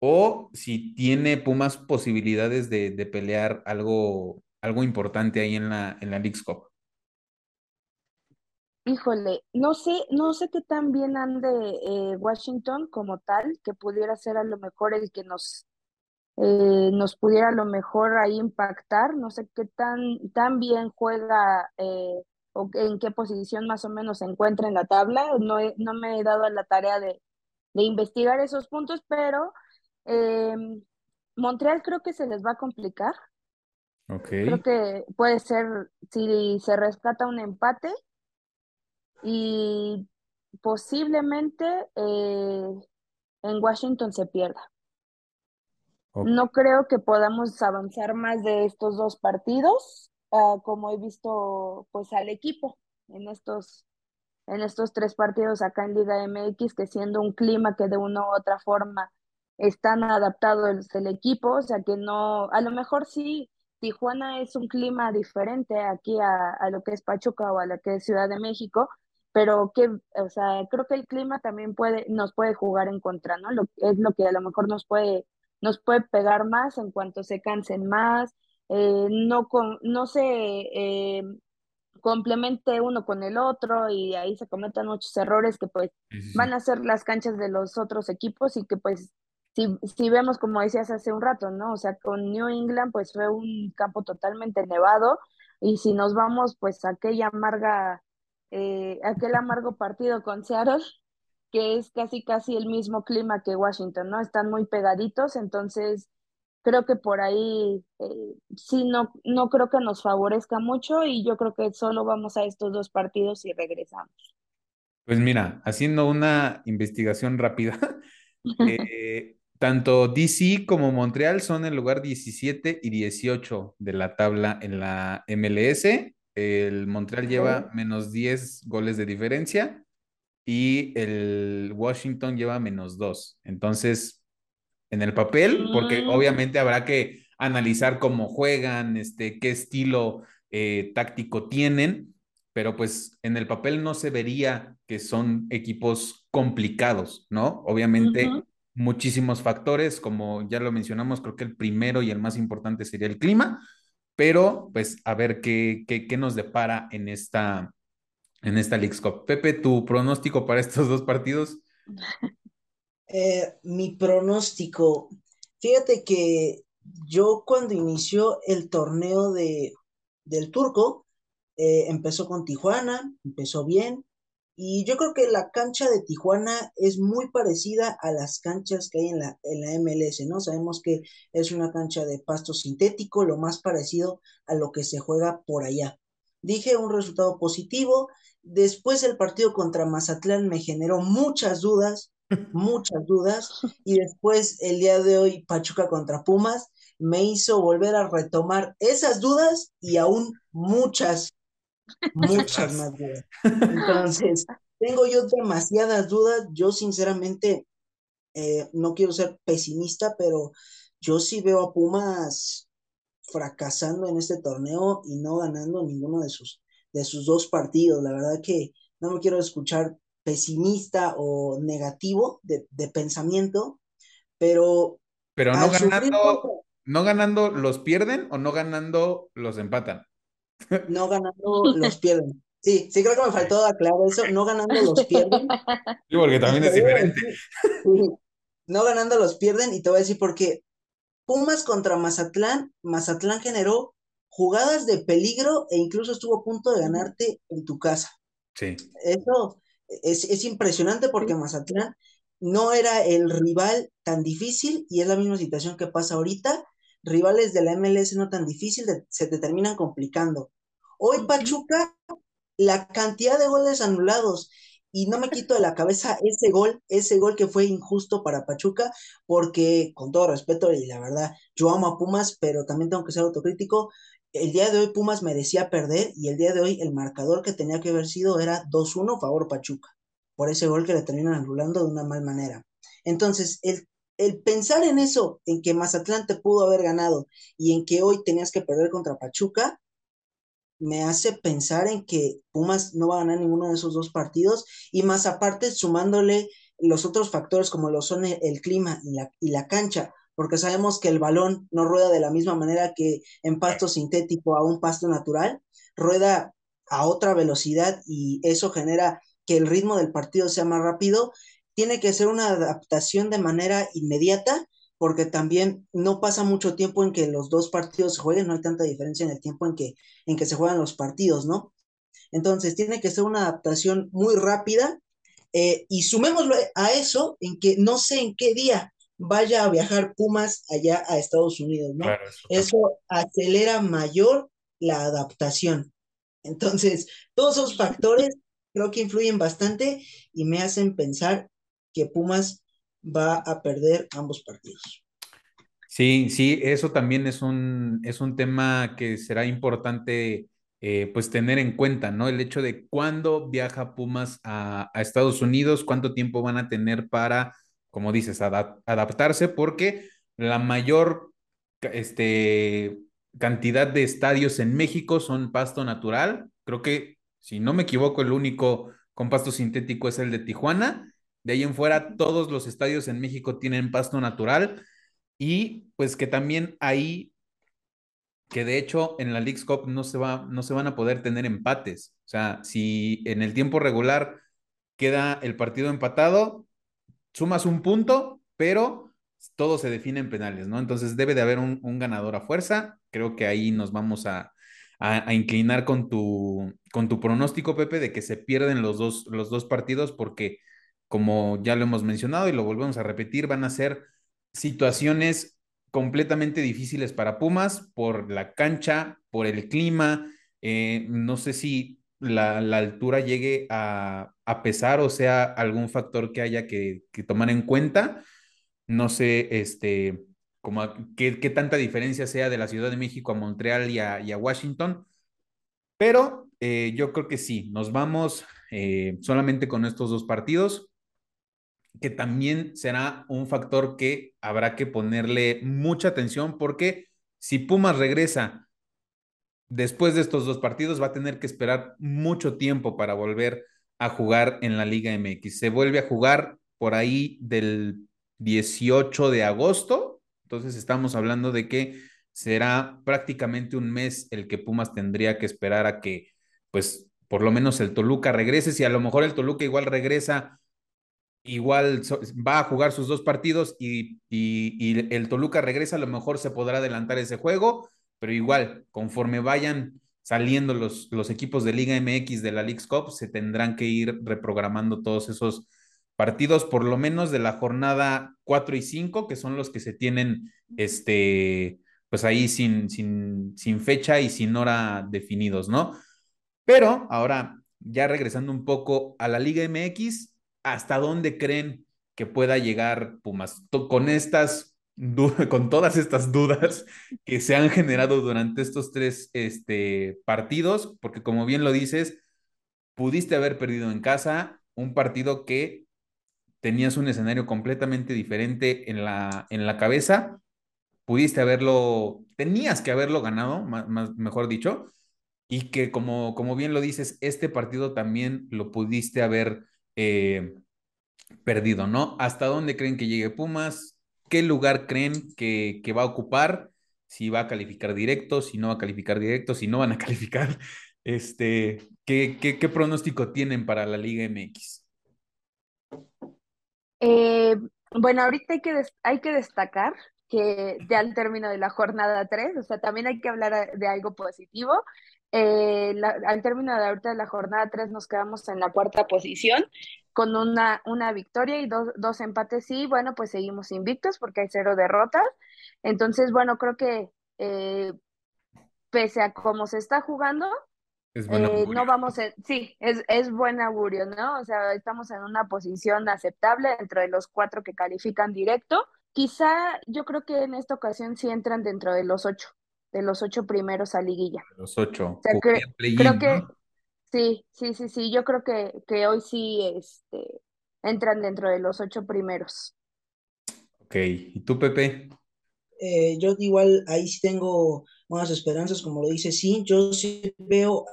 o si tiene Pumas posibilidades de, pelear algo, algo importante ahí en la, en la League's Cup. Híjole, no sé, no sé qué tan bien ande eh, Washington como tal, que pudiera ser a lo mejor el que nos, eh, nos pudiera a lo mejor ahí impactar, no sé qué tan, tan bien juega eh, o en qué posición más o menos se encuentra en la tabla, no, no me he dado la tarea de, de investigar esos puntos, pero eh, Montreal creo que se les va a complicar. Creo que puede ser si se rescata un empate y posiblemente eh, en Washington se pierda. No creo que podamos avanzar más de estos dos partidos, ah, como he visto pues al equipo en estos en estos tres partidos acá en Liga MX, que siendo un clima que de una u otra forma están adaptados el, equipo, o sea que no, a lo mejor sí, Tijuana es un clima diferente aquí a, lo que es Pachuca o a lo que es Ciudad de México, pero que, o sea, creo que el clima también puede, nos puede jugar en contra, ¿no? Lo, es lo que a lo mejor nos puede, nos puede pegar más en cuanto se cansen más, eh, no, con, no se eh, complemente uno con el otro y ahí se cometan muchos errores que pues van a ser las canchas de los otros equipos y que pues si, vemos, como decías hace un rato, ¿no? O sea, con New England, pues fue un campo totalmente nevado, y si nos vamos, pues aquella amarga, eh, aquel amargo partido con Seattle, que es casi casi el mismo clima que Washington, ¿no? Están muy pegaditos, entonces creo que por ahí eh, sí no, no creo que nos favorezca mucho y yo creo que solo vamos a estos dos partidos y regresamos. Pues mira, haciendo una investigación rápida, eh, tanto DC como Montreal son el lugar 17 y 18 de la tabla en la MLS. El Montreal lleva menos 10 goles de diferencia y el Washington lleva menos 2. Entonces, en el papel, porque mm. obviamente habrá que analizar cómo juegan, este, qué estilo eh, táctico tienen, pero pues en el papel no se vería que son equipos complicados, ¿no? Obviamente muchísimos factores, como ya lo mencionamos, creo que el primero y el más importante sería el clima, pero pues a ver qué, qué, nos depara en esta, en esta League's. Pepe, tu pronóstico para estos dos partidos. Eh, mi pronóstico, fíjate que yo cuando inició el torneo de, del turco, eh, empezó con Tijuana, empezó bien, y yo creo que la cancha de Tijuana es muy parecida a las canchas que hay en la, en la MLS, ¿no? Sabemos que es una cancha de pasto sintético, lo más parecido a lo que se juega por allá. Dije un resultado positivo. Después el partido contra Mazatlán me generó muchas dudas, muchas dudas. Y después el día de hoy Pachuca contra Pumas me hizo volver a retomar esas dudas y aún muchas muchas más dudas. Entonces, tengo yo demasiadas dudas. Yo sinceramente eh, no quiero ser pesimista, pero yo sí veo a Pumas fracasando en este torneo y no ganando ninguno de sus, de sus dos partidos. La verdad que no me quiero escuchar pesimista o negativo de, pensamiento, pero... Pero no ganando, no ganando los pierden o no ganando los empatan. No ganando los pierden. Sí, sí creo que me faltó aclarar eso. No ganando los pierden. Sí, porque también es diferente. No ganando los pierden y te voy a decir por qué. Pumas contra Mazatlán, Mazatlán generó jugadas de peligro e incluso estuvo a punto de ganarte en tu casa. Sí. Eso es, es impresionante porque Mazatlán no era el rival tan difícil y es la misma situación que pasa ahorita rivales de la MLS no tan difícil, se te terminan complicando. Hoy Pachuca, la cantidad de goles anulados, y no me quito de la cabeza ese gol, ese gol que fue injusto para Pachuca, porque con todo respeto y la verdad, yo amo a Pumas, pero también tengo que ser autocrítico. El día de hoy Pumas merecía perder y el día de hoy el marcador que tenía que haber sido era 2-1 favor Pachuca, por ese gol que le terminan anulando de una mal manera. Entonces, el el pensar en eso, en que Mazatlán te pudo haber ganado y en que hoy tenías que perder contra Pachuca, me hace pensar en que Pumas no va a ganar ninguno de esos dos partidos y más aparte sumándole los otros factores como lo son el, clima y la, y la cancha, porque sabemos que el balón no rueda de la misma manera que en pasto sintético a un pasto natural, rueda a otra velocidad y eso genera que el ritmo del partido sea más rápido tiene que ser una adaptación de manera inmediata, porque también no pasa mucho tiempo en que los dos partidos se jueguen, no hay tanta diferencia en el tiempo en que, en que se juegan los partidos, ¿no? Entonces tiene que ser una adaptación muy rápida eh, y sumémoslo a eso en que no sé en qué día vaya a viajar Pumas allá a Estados Unidos, ¿no? eso acelera mayor la adaptación. Entonces, todos esos factores creo que influyen bastante y me hacen pensar que Pumas va a perder ambos partidos. Sí, sí, eso también es un, es un tema que será importante eh, pues tener en cuenta, ¿no? El hecho de cuándo viaja Pumas a, Estados Unidos, cuánto tiempo van a tener para, como dices, adaptarse, porque la mayor este, cantidad de estadios en México son pasto natural. Creo que, si no me equivoco, el único con pasto sintético es el de Tijuana de ahí en fuera, todos los estadios en México tienen pasto natural y pues que también ahí, que de hecho en la League's Cup no se, va, no se van a poder tener empates. O sea, si en el tiempo regular queda el partido empatado, sumas un punto, pero todo se define en penales, ¿no? Entonces debe de haber un, ganador a fuerza. Creo que ahí nos vamos a, a, inclinar con tu, con tu pronóstico, Pepe, de que se pierden los dos, los dos partidos porque como ya lo hemos mencionado y lo volvemos a repetir, van a ser situaciones completamente difíciles para Pumas por la cancha, por el clima. Eh, no sé si la, altura llegue a, pesar o sea algún factor que haya que, tomar en cuenta. No sé, este, como qué, tanta diferencia sea de la Ciudad de México a Montreal y a, Washington, pero eh, yo creo que sí, nos vamos eh, solamente con estos dos partidos que también será un factor que habrá que ponerle mucha atención porque si Pumas regresa después de estos dos partidos va a tener que esperar mucho tiempo para volver a jugar en la Liga MX. Se vuelve a jugar por ahí del 18 de agosto, entonces estamos hablando de que será prácticamente un mes el que Pumas tendría que esperar a que, pues, por lo menos el Toluca regrese, si a lo mejor el Toluca igual regresa igual va a jugar sus dos partidos y, el Toluca regresa, a lo mejor se podrá adelantar ese juego, pero igual, conforme vayan saliendo los, los equipos de Liga MX de la League's Cup, se tendrán que ir reprogramando todos esos partidos, por lo menos de la jornada 4 y 5, que son los que se tienen, este, pues ahí sin, sin, sin fecha y sin hora definidos, ¿no? Pero ahora, ya regresando un poco a la Liga MX, hasta dónde creen que pueda llegar Pumas con estas con todas estas dudas que se han generado durante estos tres este, partidos, porque como bien lo dices, pudiste haber perdido en casa un partido que tenías un escenario completamente diferente en la, en la cabeza, pudiste haberlo, tenías que haberlo ganado, más, mejor dicho, y que como, como bien lo dices, este partido también lo pudiste haber eh, perdido, ¿no? ¿Hasta dónde creen que llegue Pumas? ¿Qué lugar creen que, va a ocupar? Si va a calificar directo, si no va a calificar directo, si no van a calificar. Este, ¿qué, qué, pronóstico tienen para la Liga MX? Eh, bueno, ahorita hay que, hay que destacar que ya al término de la jornada 3, o sea, también hay que hablar de algo positivo. Eh, al término de ahorita de la jornada 3 nos quedamos en la cuarta posición con una, una victoria y dos, dos empates y bueno, pues seguimos invictos porque hay cero derrotas. Entonces, bueno, creo que eh, pese a cómo se está jugando, eh, no vamos a, sí, es, es buen augurio, ¿no? O sea, estamos en una posición aceptable dentro de los cuatro que califican directo. Quizá yo creo que en esta ocasión sí entran dentro de los ocho de los ocho primeros a liguilla. Los ocho. creo que sí, sí, sí, sí, yo creo que, que hoy sí este, entran dentro de los ocho primeros. Ok, ¿y tú, Pepe? Eh, yo igual ahí sí tengo buenas esperanzas, como lo dice, sí, yo sí veo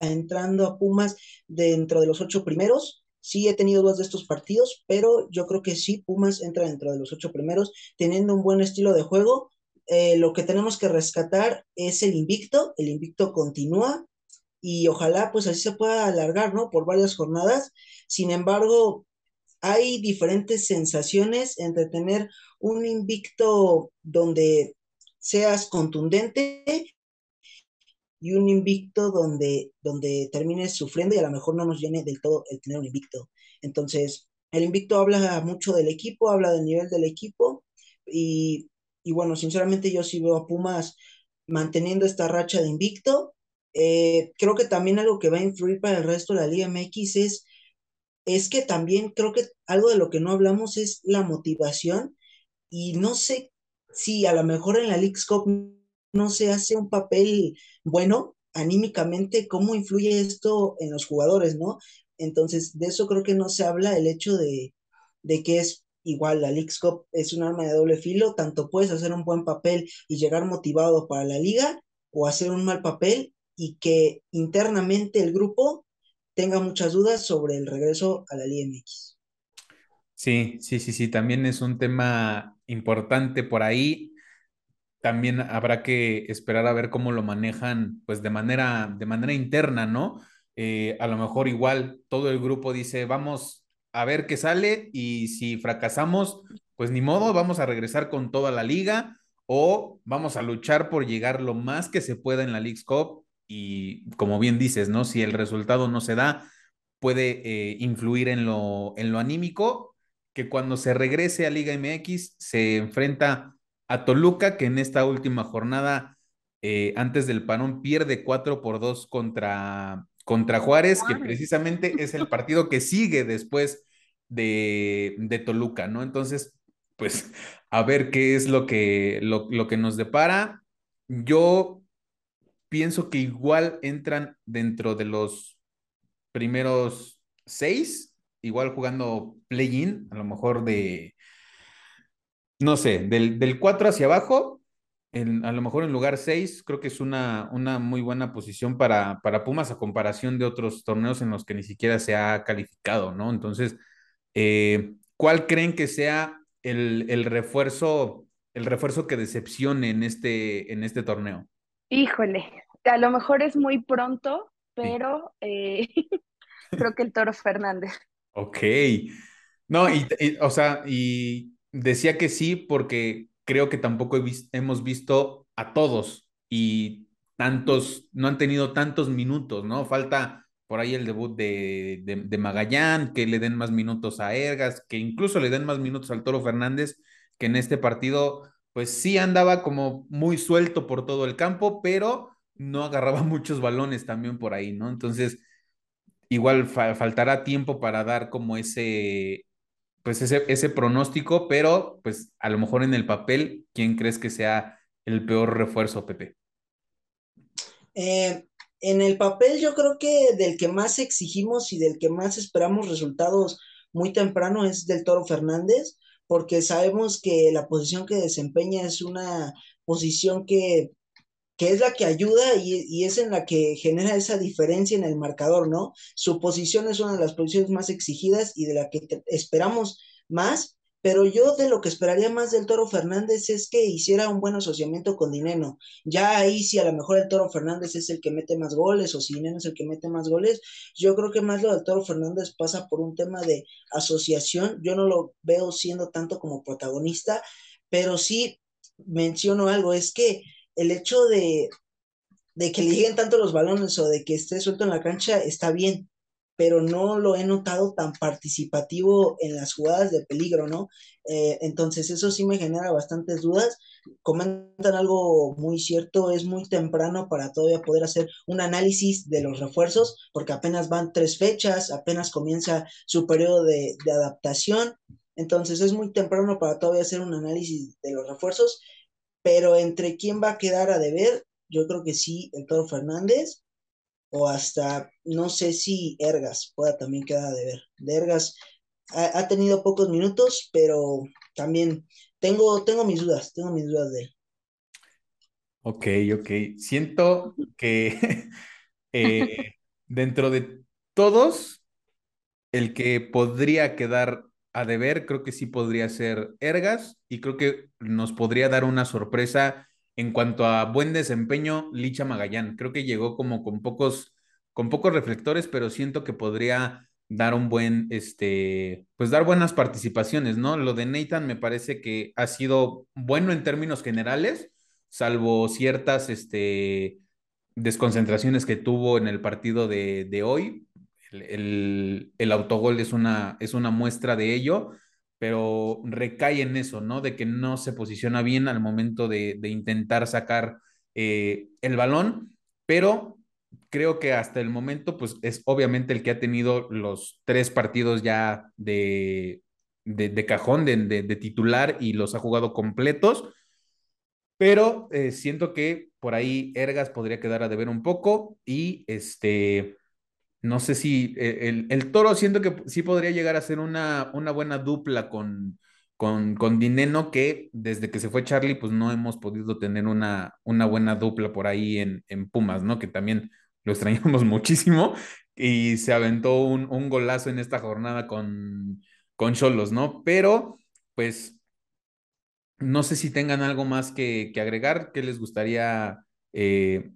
entrando a Pumas dentro de los ocho primeros. Sí he tenido dos de estos partidos, pero yo creo que sí, Pumas entra dentro de los ocho primeros, teniendo un buen estilo de juego eh, lo que tenemos que rescatar es el invicto, el invicto continúa y ojalá pues así se pueda alargar, ¿no? Por varias jornadas. Sin embargo, hay diferentes sensaciones entre tener un invicto donde seas contundente y un invicto donde, donde termines sufriendo y a lo mejor no nos llene del todo el tener un invicto. Entonces, el invicto habla mucho del equipo, habla del nivel del equipo y y bueno, sinceramente yo sí veo a Pumas manteniendo esta racha de invicto. Eh, creo que también algo que va a influir para el resto de la Liga MX es, es que también creo que algo de lo que no hablamos es la motivación y no sé si a lo mejor en la League's Cup no se hace un papel bueno anímicamente, cómo influye esto en los jugadores, ¿no? Entonces, de eso creo que no se habla, el hecho de, de que es igual la League's Cup es un arma de doble filo, tanto puedes hacer un buen papel y llegar motivado para la liga o hacer un mal papel y que internamente el grupo tenga muchas dudas sobre el regreso a la Liga MX. Sí, sí, sí, sí, también es un tema importante por ahí. También habrá que esperar a ver cómo lo manejan, pues de manera, de manera interna, ¿no? Eh, a lo mejor igual todo el grupo dice, vamos, a ver qué sale y si fracasamos, pues ni modo, vamos a regresar con toda la liga o vamos a luchar por llegar lo más que se pueda en la League's Cup y como bien dices, ¿no? Si el resultado no se da, puede eh, influir en lo, en lo anímico, que cuando se regrese a Liga MX se enfrenta a Toluca, que en esta última jornada, eh, antes del parón, pierde 4 por 2 contra, contra Juárez, que precisamente es el partido que sigue después de, de Toluca, ¿no? Entonces, pues a ver qué es lo que, lo, lo que nos depara. Yo pienso que igual entran dentro de los primeros seis, igual jugando play-in, a lo mejor de, no sé, del, del 4 hacia abajo, a lo mejor en lugar 6, creo que es una, una muy buena posición para, para Pumas a comparación de otros torneos en los que ni siquiera se ha calificado, ¿no? Entonces, eh, ¿cuál creen que sea el, el, refuerzo, el refuerzo que decepcione en este, en este torneo? Híjole, a lo mejor es muy pronto, pero eh, creo que el Toro Fernández. Ok. No, y, o sea, y decía que sí porque creo que tampoco hemos visto a todos y tantos, no han tenido tantos minutos, ¿no? Falta por ahí el debut de, de, Magallán, que le den más minutos a Ergas, que incluso le den más minutos al Toro Fernández, que en este partido, pues sí andaba como muy suelto por todo el campo, pero no agarraba muchos balones también por ahí, ¿no? Entonces, igual fa faltará tiempo para dar como ese, pues ese, ese pronóstico, pero pues a lo mejor en el papel, ¿quién crees que sea el peor refuerzo, Pepe? Eh, en el papel yo creo que del que más exigimos y del que más esperamos resultados muy temprano es del Toro Fernández, porque sabemos que la posición que desempeña es una posición que que es la que ayuda y, y, es en la que genera esa diferencia en el marcador, ¿no? Su posición es una de las posiciones más exigidas y de la que esperamos más, pero yo de lo que esperaría más del Toro Fernández es que hiciera un buen asociamiento con Dineno. Ya ahí si a lo mejor el Toro Fernández es el que mete más goles o si Dineno es el que mete más goles, yo creo que más lo del Toro Fernández pasa por un tema de asociación. Yo no lo veo siendo tanto como protagonista, pero sí menciono algo, es que el hecho de, de que le lleguen tanto los balones o de que esté suelto en la cancha está bien, pero no lo he notado tan participativo en las jugadas de peligro, ¿no? Eh, entonces eso sí me genera bastantes dudas. Comentan algo muy cierto, es muy temprano para todavía poder hacer un análisis de los refuerzos, porque apenas van tres fechas, apenas comienza su periodo de, de adaptación, entonces es muy temprano para todavía hacer un análisis de los refuerzos, pero entre quién va a quedar a deber, yo creo que sí, el Toro Fernández, o hasta, no sé si Ergas pueda también quedar a deber. De Ergas ha, tenido pocos minutos, pero también tengo, tengo mis dudas, tengo mis dudas de él. Ok, ok. Siento que eh, dentro de todos, el que podría quedar a deber, creo que sí podría ser Ergas y creo que nos podría dar una sorpresa en cuanto a buen desempeño Licha Magallán. Creo que llegó como con pocos, con pocos reflectores, pero siento que podría dar un buen, este, pues dar buenas participaciones, ¿no? Lo de Nathan me parece que ha sido bueno en términos generales, salvo ciertas, este, desconcentraciones que tuvo en el partido de, de hoy, el, el, autogol es una, es una muestra de ello, pero recae en eso, ¿no? De que no se posiciona bien al momento de, de intentar sacar eh, el balón, pero creo que hasta el momento, pues es obviamente el que ha tenido los tres partidos ya de, de, cajón, de, de, titular y los ha jugado completos. Pero eh, siento que por ahí Ergas podría quedar a deber un poco y este no sé si eh, el, el, toro siento que sí podría llegar a ser una, una buena dupla con, con, con, Dineno, que desde que se fue Charlie, pues no hemos podido tener una, una buena dupla por ahí en, en Pumas, ¿no? Que también lo extrañamos muchísimo y se aventó un, un golazo en esta jornada con, Cholos, ¿no? Pero, pues, no sé si tengan algo más que, que agregar, ¿qué les gustaría eh,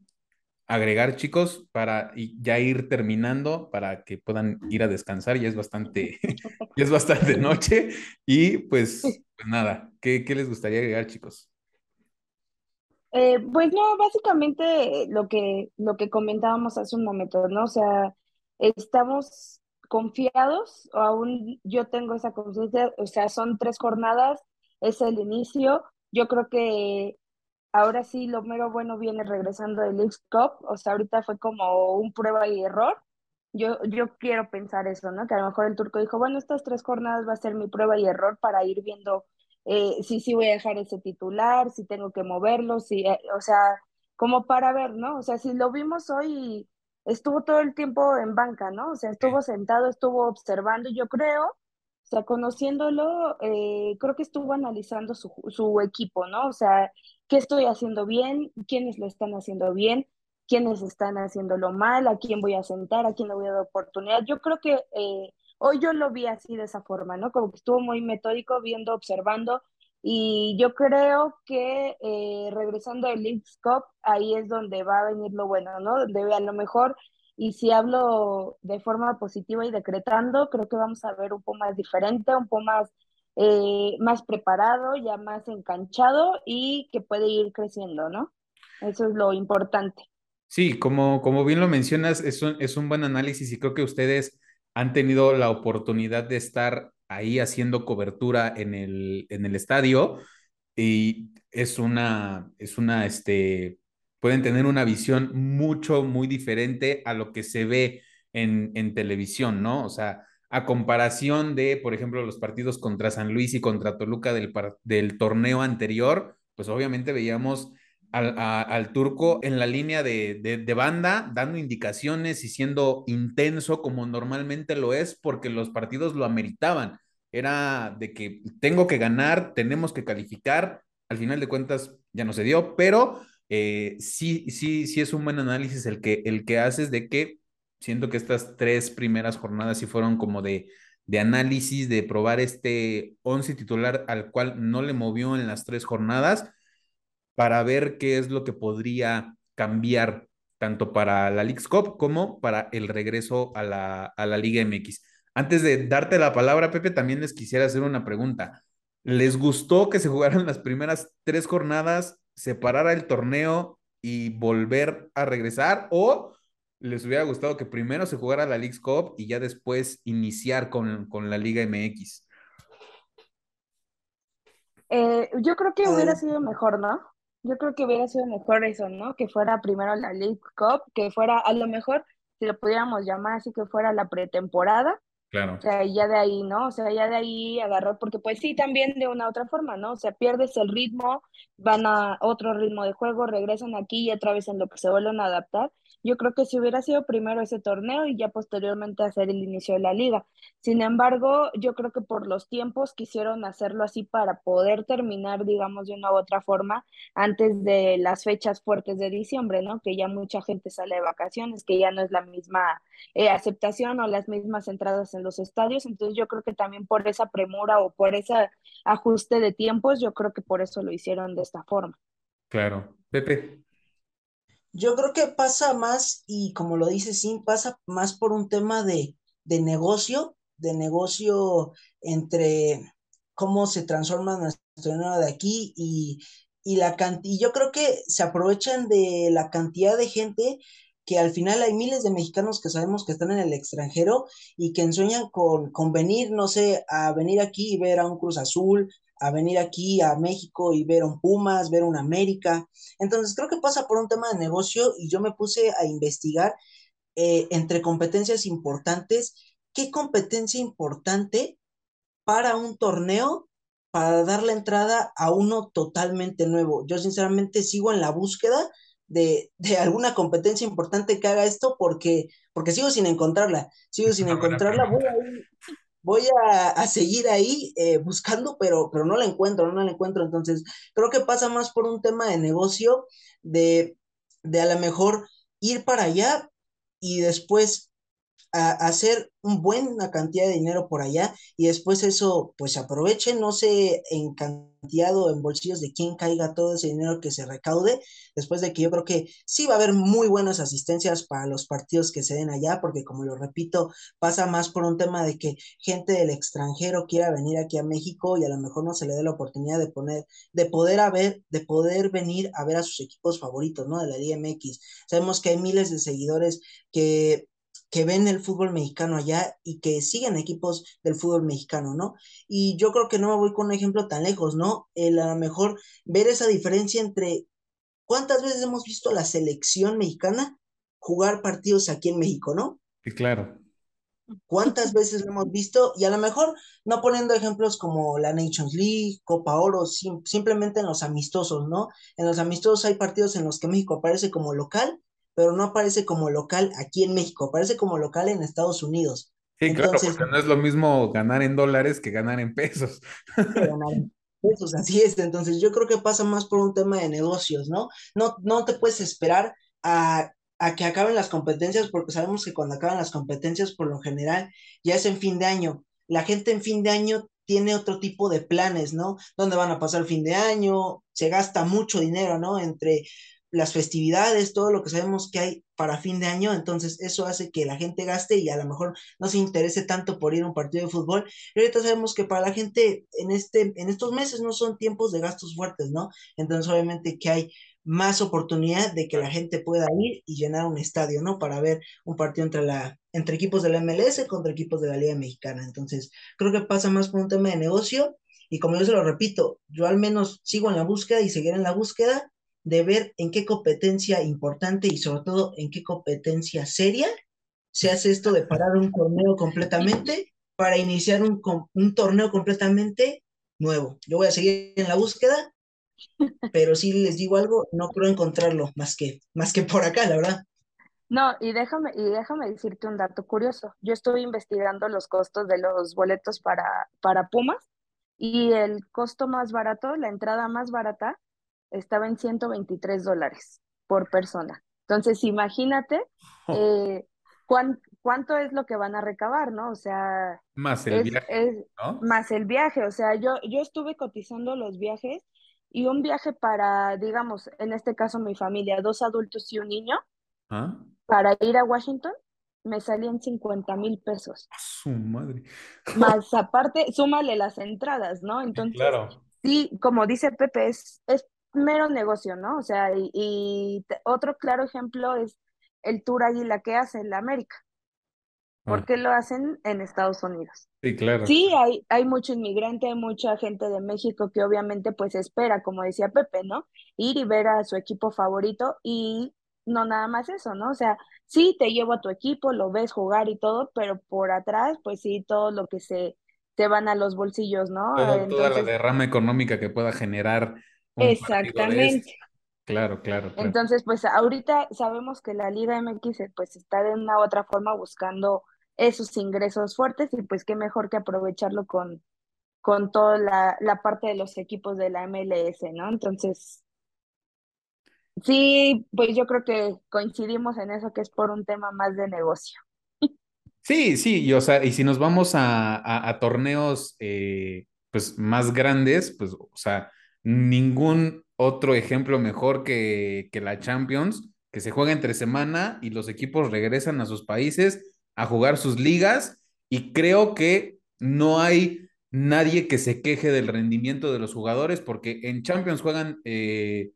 agregar, chicos, para ya ir terminando, para que puedan ir a descansar, ya es bastante, es bastante noche, y pues, pues nada, ¿qué, ¿qué, les gustaría agregar, chicos? Eh, pues no, básicamente lo que, lo que comentábamos hace un momento, ¿no? O sea, estamos confiados, aún yo tengo esa conciencia, o sea, son tres jornadas, es el inicio, yo creo que ahora sí lo mero bueno viene regresando del League Cup, o sea, ahorita fue como un prueba y error, yo, yo quiero pensar eso, ¿no? Que a lo mejor el turco dijo, bueno, estas tres jornadas va a ser mi prueba y error para ir viendo eh, si sí voy a dejar ese titular, si tengo que moverlo, si, eh, o sea, como para ver, ¿no? O sea, si lo vimos hoy, estuvo todo el tiempo en banca, ¿no? O sea, estuvo sentado, estuvo observando, yo creo, o sea, conociéndolo, eh, creo que estuvo analizando su, su equipo, ¿no? O sea, qué estoy haciendo bien, quiénes lo están haciendo bien, quiénes están haciéndolo mal, a quién voy a sentar, a quién le voy a dar oportunidad. Yo creo que eh, hoy yo lo vi así de esa forma, ¿no? Como que estuvo muy metódico, viendo, observando, y yo creo que eh, regresando al League's Cup, ahí es donde va a venir lo bueno, ¿no? Donde a lo mejor, y si hablo de forma positiva y decretando, creo que vamos a ver un poco más diferente, un poco más, eh, más preparado, ya más enganchado y que puede ir creciendo, ¿no? Eso es lo importante. Sí, como, como bien lo mencionas, es un, es un buen análisis y creo que ustedes han tenido la oportunidad de estar ahí haciendo cobertura en el, en el estadio y es una, es una, este, pueden tener una visión mucho, muy diferente a lo que se ve en, en televisión, ¿no? O sea, a comparación de, por ejemplo, los partidos contra San Luis y contra Toluca del, del torneo anterior, pues obviamente veíamos al, turco en la línea de, banda, dando indicaciones y siendo intenso como normalmente lo es, porque los partidos lo ameritaban. Era de que tengo que ganar, tenemos que calificar. Al final de cuentas ya no se dio, pero eh, sí, sí, sí es un buen análisis el que, el que haces de que siento que estas tres primeras jornadas sí fueron como de, de análisis, de probar este once titular al cual no le movió en las tres jornadas para ver qué es lo que podría cambiar tanto para la League Cup como para el regreso a la, a la Liga MX. Antes de darte la palabra, Pepe, también les quisiera hacer una pregunta. ¿Les gustó que se jugaran las primeras tres jornadas, separara el torneo y volver a regresar? ¿O les hubiera gustado que primero se jugara la League Cup y ya después iniciar con, con la Liga MX? Eh, yo creo que hubiera sido mejor, ¿no? Yo creo que hubiera sido mejor eso, ¿no? Que fuera primero la League Cup, que fuera a lo mejor, si lo pudiéramos llamar así, que fuera la pretemporada. Claro. O sea, ya de ahí, ¿no? O sea, ya de ahí agarró, porque pues sí, también de una otra forma, ¿no? O sea, pierdes el ritmo, van a otro ritmo de juego, regresan aquí y otra vez en lo que se vuelven a adaptar. Yo creo que si hubiera sido primero ese torneo y ya posteriormente hacer el inicio de la liga. Sin embargo, yo creo que por los tiempos quisieron hacerlo así para poder terminar, digamos, de una u otra forma antes de las fechas fuertes de diciembre, ¿no? Que ya mucha gente sale de vacaciones, que ya no es la misma eh, aceptación o las mismas entradas en los estadios. Entonces yo creo que también por esa premura o por ese ajuste de tiempos, yo creo que por eso lo hicieron de esta forma. Claro. Pepe. Yo creo que pasa más, y como lo dice Sim, pasa más por un tema de, de negocio, de negocio entre cómo se transforma nuestro dinero de aquí y, y la cantidad, yo creo que se aprovechan de la cantidad de gente que al final hay miles de mexicanos que sabemos que están en el extranjero y que ensueñan con, con venir, no sé, a venir aquí y ver a un Cruz Azul, a venir aquí a México y ver un Pumas, ver un América. Entonces creo que pasa por un tema de negocio y yo me puse a investigar eh, entre competencias importantes, qué competencia importante para un torneo para dar la entrada a uno totalmente nuevo. Yo sinceramente sigo en la búsqueda de, de, alguna competencia importante que haga esto porque, porque sigo sin encontrarla, sigo sin encontrarla, voy a, ir, voy a, seguir ahí eh, buscando, pero, pero no la encuentro, no la encuentro. Entonces, creo que pasa más por un tema de negocio, de, de a lo mejor ir para allá y después a, hacer un buena cantidad de dinero por allá y después eso pues aprovechen, no sé en cantidad o en bolsillos de quién caiga todo ese dinero que se recaude, después de que yo creo que sí va a haber muy buenas asistencias para los partidos que se den allá, porque como lo repito, pasa más por un tema de que gente del extranjero quiera venir aquí a México y a lo mejor no se le dé la oportunidad de poner, de poder haber, de poder venir a ver a sus equipos favoritos, ¿no? De la Liga MX. Sabemos que hay miles de seguidores que que ven el fútbol mexicano allá y que siguen equipos del fútbol mexicano, ¿no? Y yo creo que no me voy con un ejemplo tan lejos, ¿no? El, a lo mejor ver esa diferencia entre cuántas veces hemos visto la selección mexicana jugar partidos aquí en México, ¿no? Sí, claro. ¿Cuántas veces lo hemos visto? Y a lo mejor no poniendo ejemplos como la Nations League, Copa Oro, simplemente en los amistosos, ¿no? En los amistosos hay partidos en los que México aparece como local pero no aparece como local aquí en México, aparece como local en Estados Unidos. Sí, claro, porque no es lo mismo ganar en dólares que ganar en pesos. ganar en pesos, así es. Entonces yo creo que pasa más por un tema de negocios, ¿no? No, no te puedes esperar a, a que acaben las competencias, porque sabemos que cuando acaban las competencias, por lo general, ya es en fin de año. La gente en fin de año tiene otro tipo de planes, ¿no? ¿Dónde van a pasar el fin de año? Se gasta mucho dinero, ¿no? Entre las festividades, todo lo que sabemos que hay para fin de año, entonces eso hace que la gente gaste y a lo mejor no se interese tanto por ir a un partido de fútbol. Y ahorita sabemos que para la gente en, este, en estos meses no son tiempos de gastos fuertes, ¿no? Entonces obviamente que hay más oportunidad de que la gente pueda ir y llenar un estadio, ¿no? Para ver un partido entre, la, entre equipos de la MLS contra equipos de la Liga Mexicana. Entonces, creo que pasa más por un tema de negocio y como yo se lo repito, yo al menos sigo en la búsqueda y seguiré en la búsqueda de ver en qué competencia importante y sobre todo en qué competencia seria se hace esto de parar un torneo completamente para iniciar un, un torneo completamente nuevo. Yo voy a seguir en la búsqueda, pero si les digo algo, no creo encontrarlo más que, más que por acá, la verdad. No, y déjame, y déjame decirte un dato curioso. Yo estuve investigando los costos de los boletos para, para Pumas y el costo más barato, la entrada más barata, estaba en 123 dólares por persona. Entonces, imagínate eh, cuánto es lo que van a recabar, ¿no? O sea, más el viaje. Más el viaje, o sea, yo, yo estuve cotizando los viajes y un viaje para, digamos, en este caso mi familia, dos adultos y un niño, ¿Ah? para ir a Washington, me salían 50 mil pesos. Su madre. Más aparte, súmale las entradas, ¿no? Entonces, claro. sí, como dice Pepe, es, es mero negocio, ¿no? O sea, y, otro claro ejemplo es el Tour Águila que hace en la América. ¿Por ah. qué lo hacen en Estados Unidos? Sí, claro. Sí, hay, hay mucho inmigrante, hay mucha gente de México que obviamente pues espera, como decía Pepe, ¿no? Ir y ver a su equipo favorito y no nada más eso, ¿no? O sea, sí, te llevo a tu equipo, lo ves jugar y todo, pero por atrás, pues sí, todo lo que se, se van a los bolsillos, ¿no? toda la derrama económica que pueda generar Exactamente. Claro, claro, Entonces, pues ahorita sabemos que la Liga MX eh, pues está de una u otra forma buscando esos ingresos fuertes y pues qué mejor que aprovecharlo con, con toda la, la parte de los equipos de la MLS, ¿no? Entonces, sí, pues yo creo que coincidimos en eso que es por un tema más de negocio. Sí, sí, y, o sea, y si nos vamos a, a, torneos eh, pues más grandes, pues, o sea, ningún otro ejemplo mejor que, la Champions, que se juega entre semana y los equipos regresan a sus países a jugar sus ligas y creo que no hay nadie que se queje del rendimiento de los jugadores porque en Champions juegan eh,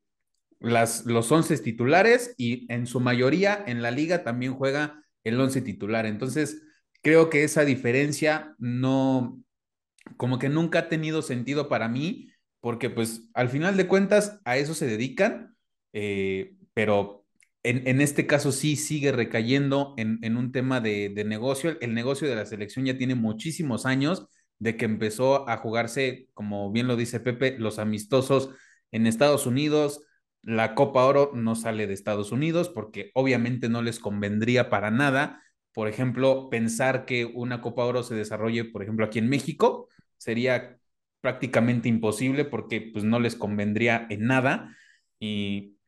las, los 11 titulares y en su mayoría en la liga también juega el 11 titular. Entonces, creo que esa diferencia no, como que nunca ha tenido sentido para mí porque pues al final de cuentas a eso se dedican, eh, pero en, este caso sí sigue recayendo en, un tema de, negocio. El negocio de la selección ya tiene muchísimos años de que empezó a jugarse, como bien lo dice Pepe, los amistosos en Estados Unidos. La Copa Oro no sale de Estados Unidos porque obviamente no les convendría para nada. Por ejemplo, pensar que una Copa Oro se desarrolle, por ejemplo, aquí en México, sería prácticamente imposible porque pues no les convendría en nada y,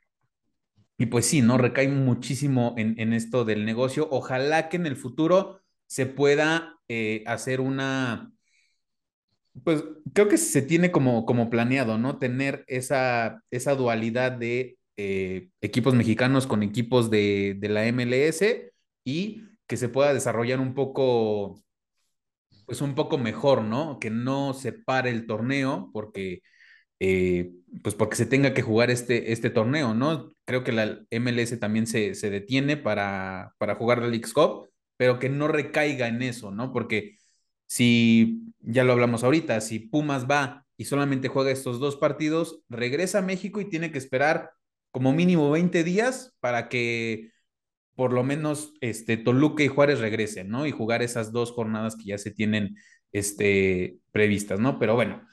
y pues sí, ¿no? Recae muchísimo en, esto del negocio. Ojalá que en el futuro se pueda eh, hacer una, pues creo que se tiene como, como planeado, ¿no? Tener esa, esa dualidad de eh, equipos mexicanos con equipos de, de la MLS y que se pueda desarrollar un poco pues un poco mejor, ¿no? Que no se pare el torneo porque, eh, pues porque se tenga que jugar este, este torneo, ¿no? Creo que la MLS también se, detiene para, para jugar la League Cup pero que no recaiga en eso, ¿no? Porque si, ya lo hablamos ahorita, si Pumas va y solamente juega estos dos partidos, regresa a México y tiene que esperar como mínimo 20 días para que por lo menos este, Toluca y Juárez regresen, ¿no? Y jugar esas dos jornadas que ya se tienen este, previstas, ¿no? Pero bueno,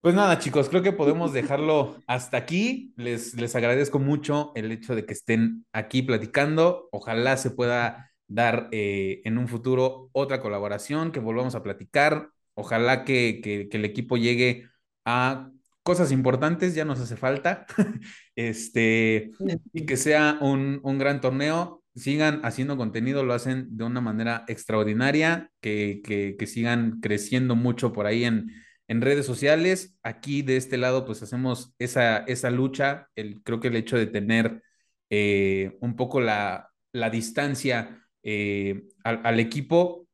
pues nada, chicos, creo que podemos dejarlo hasta aquí. Les, les agradezco mucho el hecho de que estén aquí platicando. Ojalá se pueda dar eh, en un futuro otra colaboración, que volvamos a platicar. Ojalá que, que, que el equipo llegue a cosas importantes, ya nos hace falta, este, y que sea un, un, gran torneo. Sigan haciendo contenido, lo hacen de una manera extraordinaria, que, que, que sigan creciendo mucho por ahí en, en, redes sociales. Aquí de este lado, pues hacemos esa, esa lucha, el, creo que el hecho de tener eh, un poco la, la distancia eh, al, al equipo,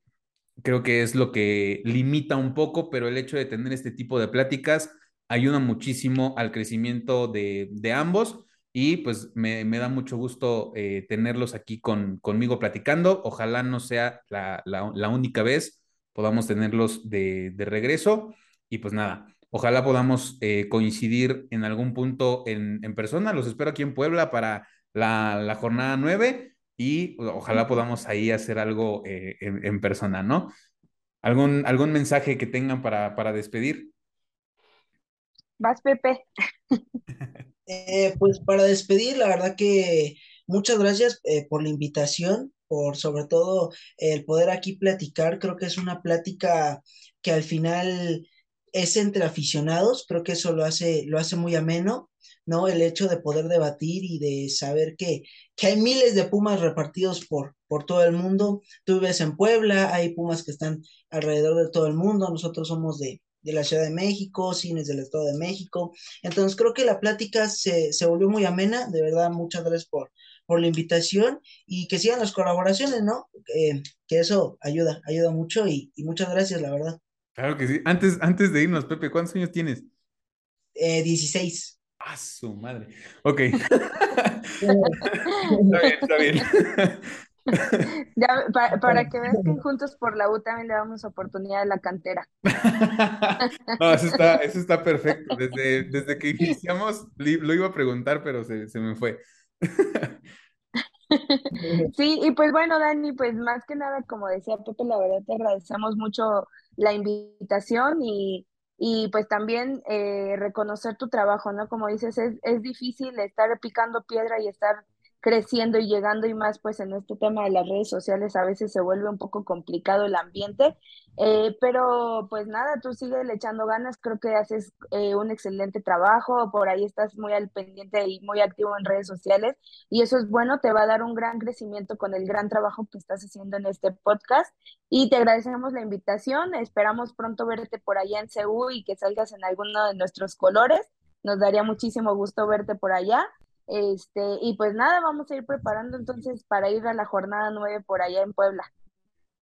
creo que es lo que limita un poco, pero el hecho de tener este tipo de pláticas ayuda muchísimo al crecimiento de, de ambos y pues me, me, da mucho gusto eh, tenerlos aquí con, conmigo platicando. Ojalá no sea la, la, única vez, podamos tenerlos de, de, regreso y pues nada, ojalá podamos eh, coincidir en algún punto en, en, persona. Los espero aquí en Puebla para la, la jornada 9 y ojalá podamos ahí hacer algo eh, en, en, persona, ¿no? ¿Algún, ¿Algún mensaje que tengan para, para despedir? Vas, Pepe. eh, pues para despedir, la verdad que muchas gracias eh, por la invitación, por sobre todo el poder aquí platicar. Creo que es una plática que al final es entre aficionados, creo que eso lo hace, lo hace muy ameno, ¿no? El hecho de poder debatir y de saber que, que hay miles de pumas repartidos por, por todo el mundo. Tú vives en Puebla, hay pumas que están alrededor de todo el mundo, nosotros somos de, de la Ciudad de México, cines del Estado de México. Entonces creo que la plática se, se volvió muy amena, de verdad, muchas gracias por, por la invitación y que sigan las colaboraciones, ¿no? Eh, que eso ayuda, ayuda mucho y, y, muchas gracias, la verdad. Claro que sí. Antes, antes de irnos, Pepe, ¿cuántos años tienes? Eh, 16. Ah, su madre. Ok. está bien, está bien. Ya, para, para, que veas que Juntos por la U también le damos oportunidad a la cantera. no, eso está, eso está perfecto. Desde, desde que iniciamos lo iba a preguntar, pero se, se me fue. Sí, y pues bueno, Dani, pues más que nada, como decía Pepe, la verdad te agradecemos mucho la invitación y, y pues también eh, reconocer tu trabajo, ¿no? Como dices, es, es difícil estar picando piedra y estar creciendo y llegando y más pues en este tema de las redes sociales a veces se vuelve un poco complicado el ambiente, eh, pero pues nada, tú sigue le echando ganas, creo que haces eh, un excelente trabajo, por ahí estás muy al pendiente y muy activo en redes sociales y eso es bueno, te va a dar un gran crecimiento con el gran trabajo que estás haciendo en este podcast y te agradecemos la invitación, esperamos pronto verte por allá en CEU y que salgas en alguno de nuestros colores, nos daría muchísimo gusto verte por allá. Este, y pues nada, vamos a ir preparando entonces para ir a la jornada 9 por allá en Puebla.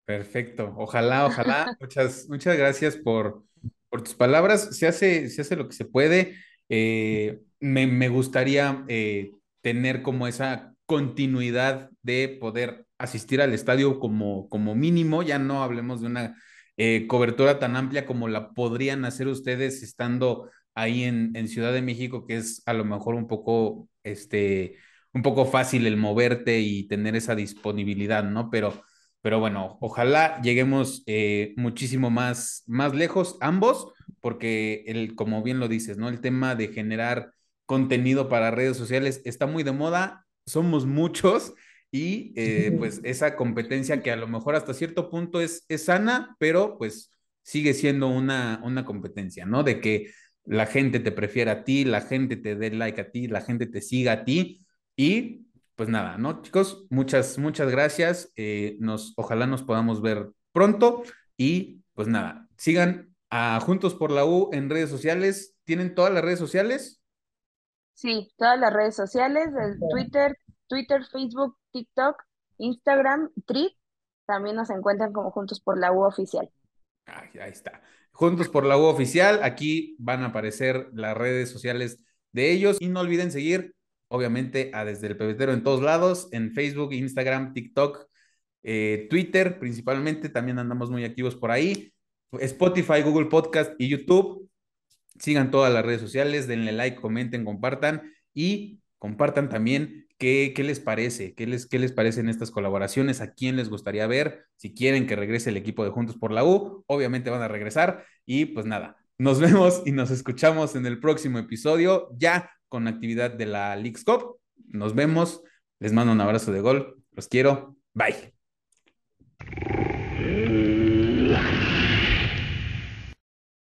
Perfecto, ojalá, ojalá. muchas, muchas gracias por, por tus palabras. Se hace, se hace lo que se puede. Eh, me, me, gustaría eh, tener como esa continuidad de poder asistir al estadio como, como mínimo. Ya no hablemos de una eh, cobertura tan amplia como la podrían hacer ustedes estando ahí en, en, Ciudad de México, que es a lo mejor un poco, este, un poco fácil el moverte y tener esa disponibilidad, ¿no? Pero, pero bueno, ojalá lleguemos eh, muchísimo más, más lejos ambos, porque el, como bien lo dices, ¿no? El tema de generar contenido para redes sociales está muy de moda, somos muchos y eh, pues esa competencia que a lo mejor hasta cierto punto es, es sana, pero pues sigue siendo una, una competencia, ¿no? De que la gente te prefiere a ti, la gente te dé like a ti, la gente te siga a ti y pues nada, ¿no? Chicos, muchas, muchas gracias. Eh, nos, ojalá nos podamos ver pronto y pues nada, sigan a Juntos por la U en redes sociales. ¿Tienen todas las redes sociales? Sí, todas las redes sociales, el Twitter, Twitter, Facebook, TikTok, Instagram, Tweet, también nos encuentran como Juntos por la U oficial. Ahí está. Juntos por la U oficial, aquí van a aparecer las redes sociales de ellos. Y no olviden seguir, obviamente, a Desde el Pebetero en todos lados, en Facebook, Instagram, TikTok, eh, Twitter principalmente, también andamos muy activos por ahí, Spotify, Google Podcast y YouTube. Sigan todas las redes sociales, denle like, comenten, compartan y compartan también qué, qué les parece, qué les, qué les parecen estas colaboraciones, a quién les gustaría ver, si quieren que regrese el equipo de Juntos por la U, obviamente van a regresar. Y pues nada, nos vemos y nos escuchamos en el próximo episodio, ya con actividad de la Leagues Cup. Nos vemos, les mando un abrazo de gol, los quiero, bye.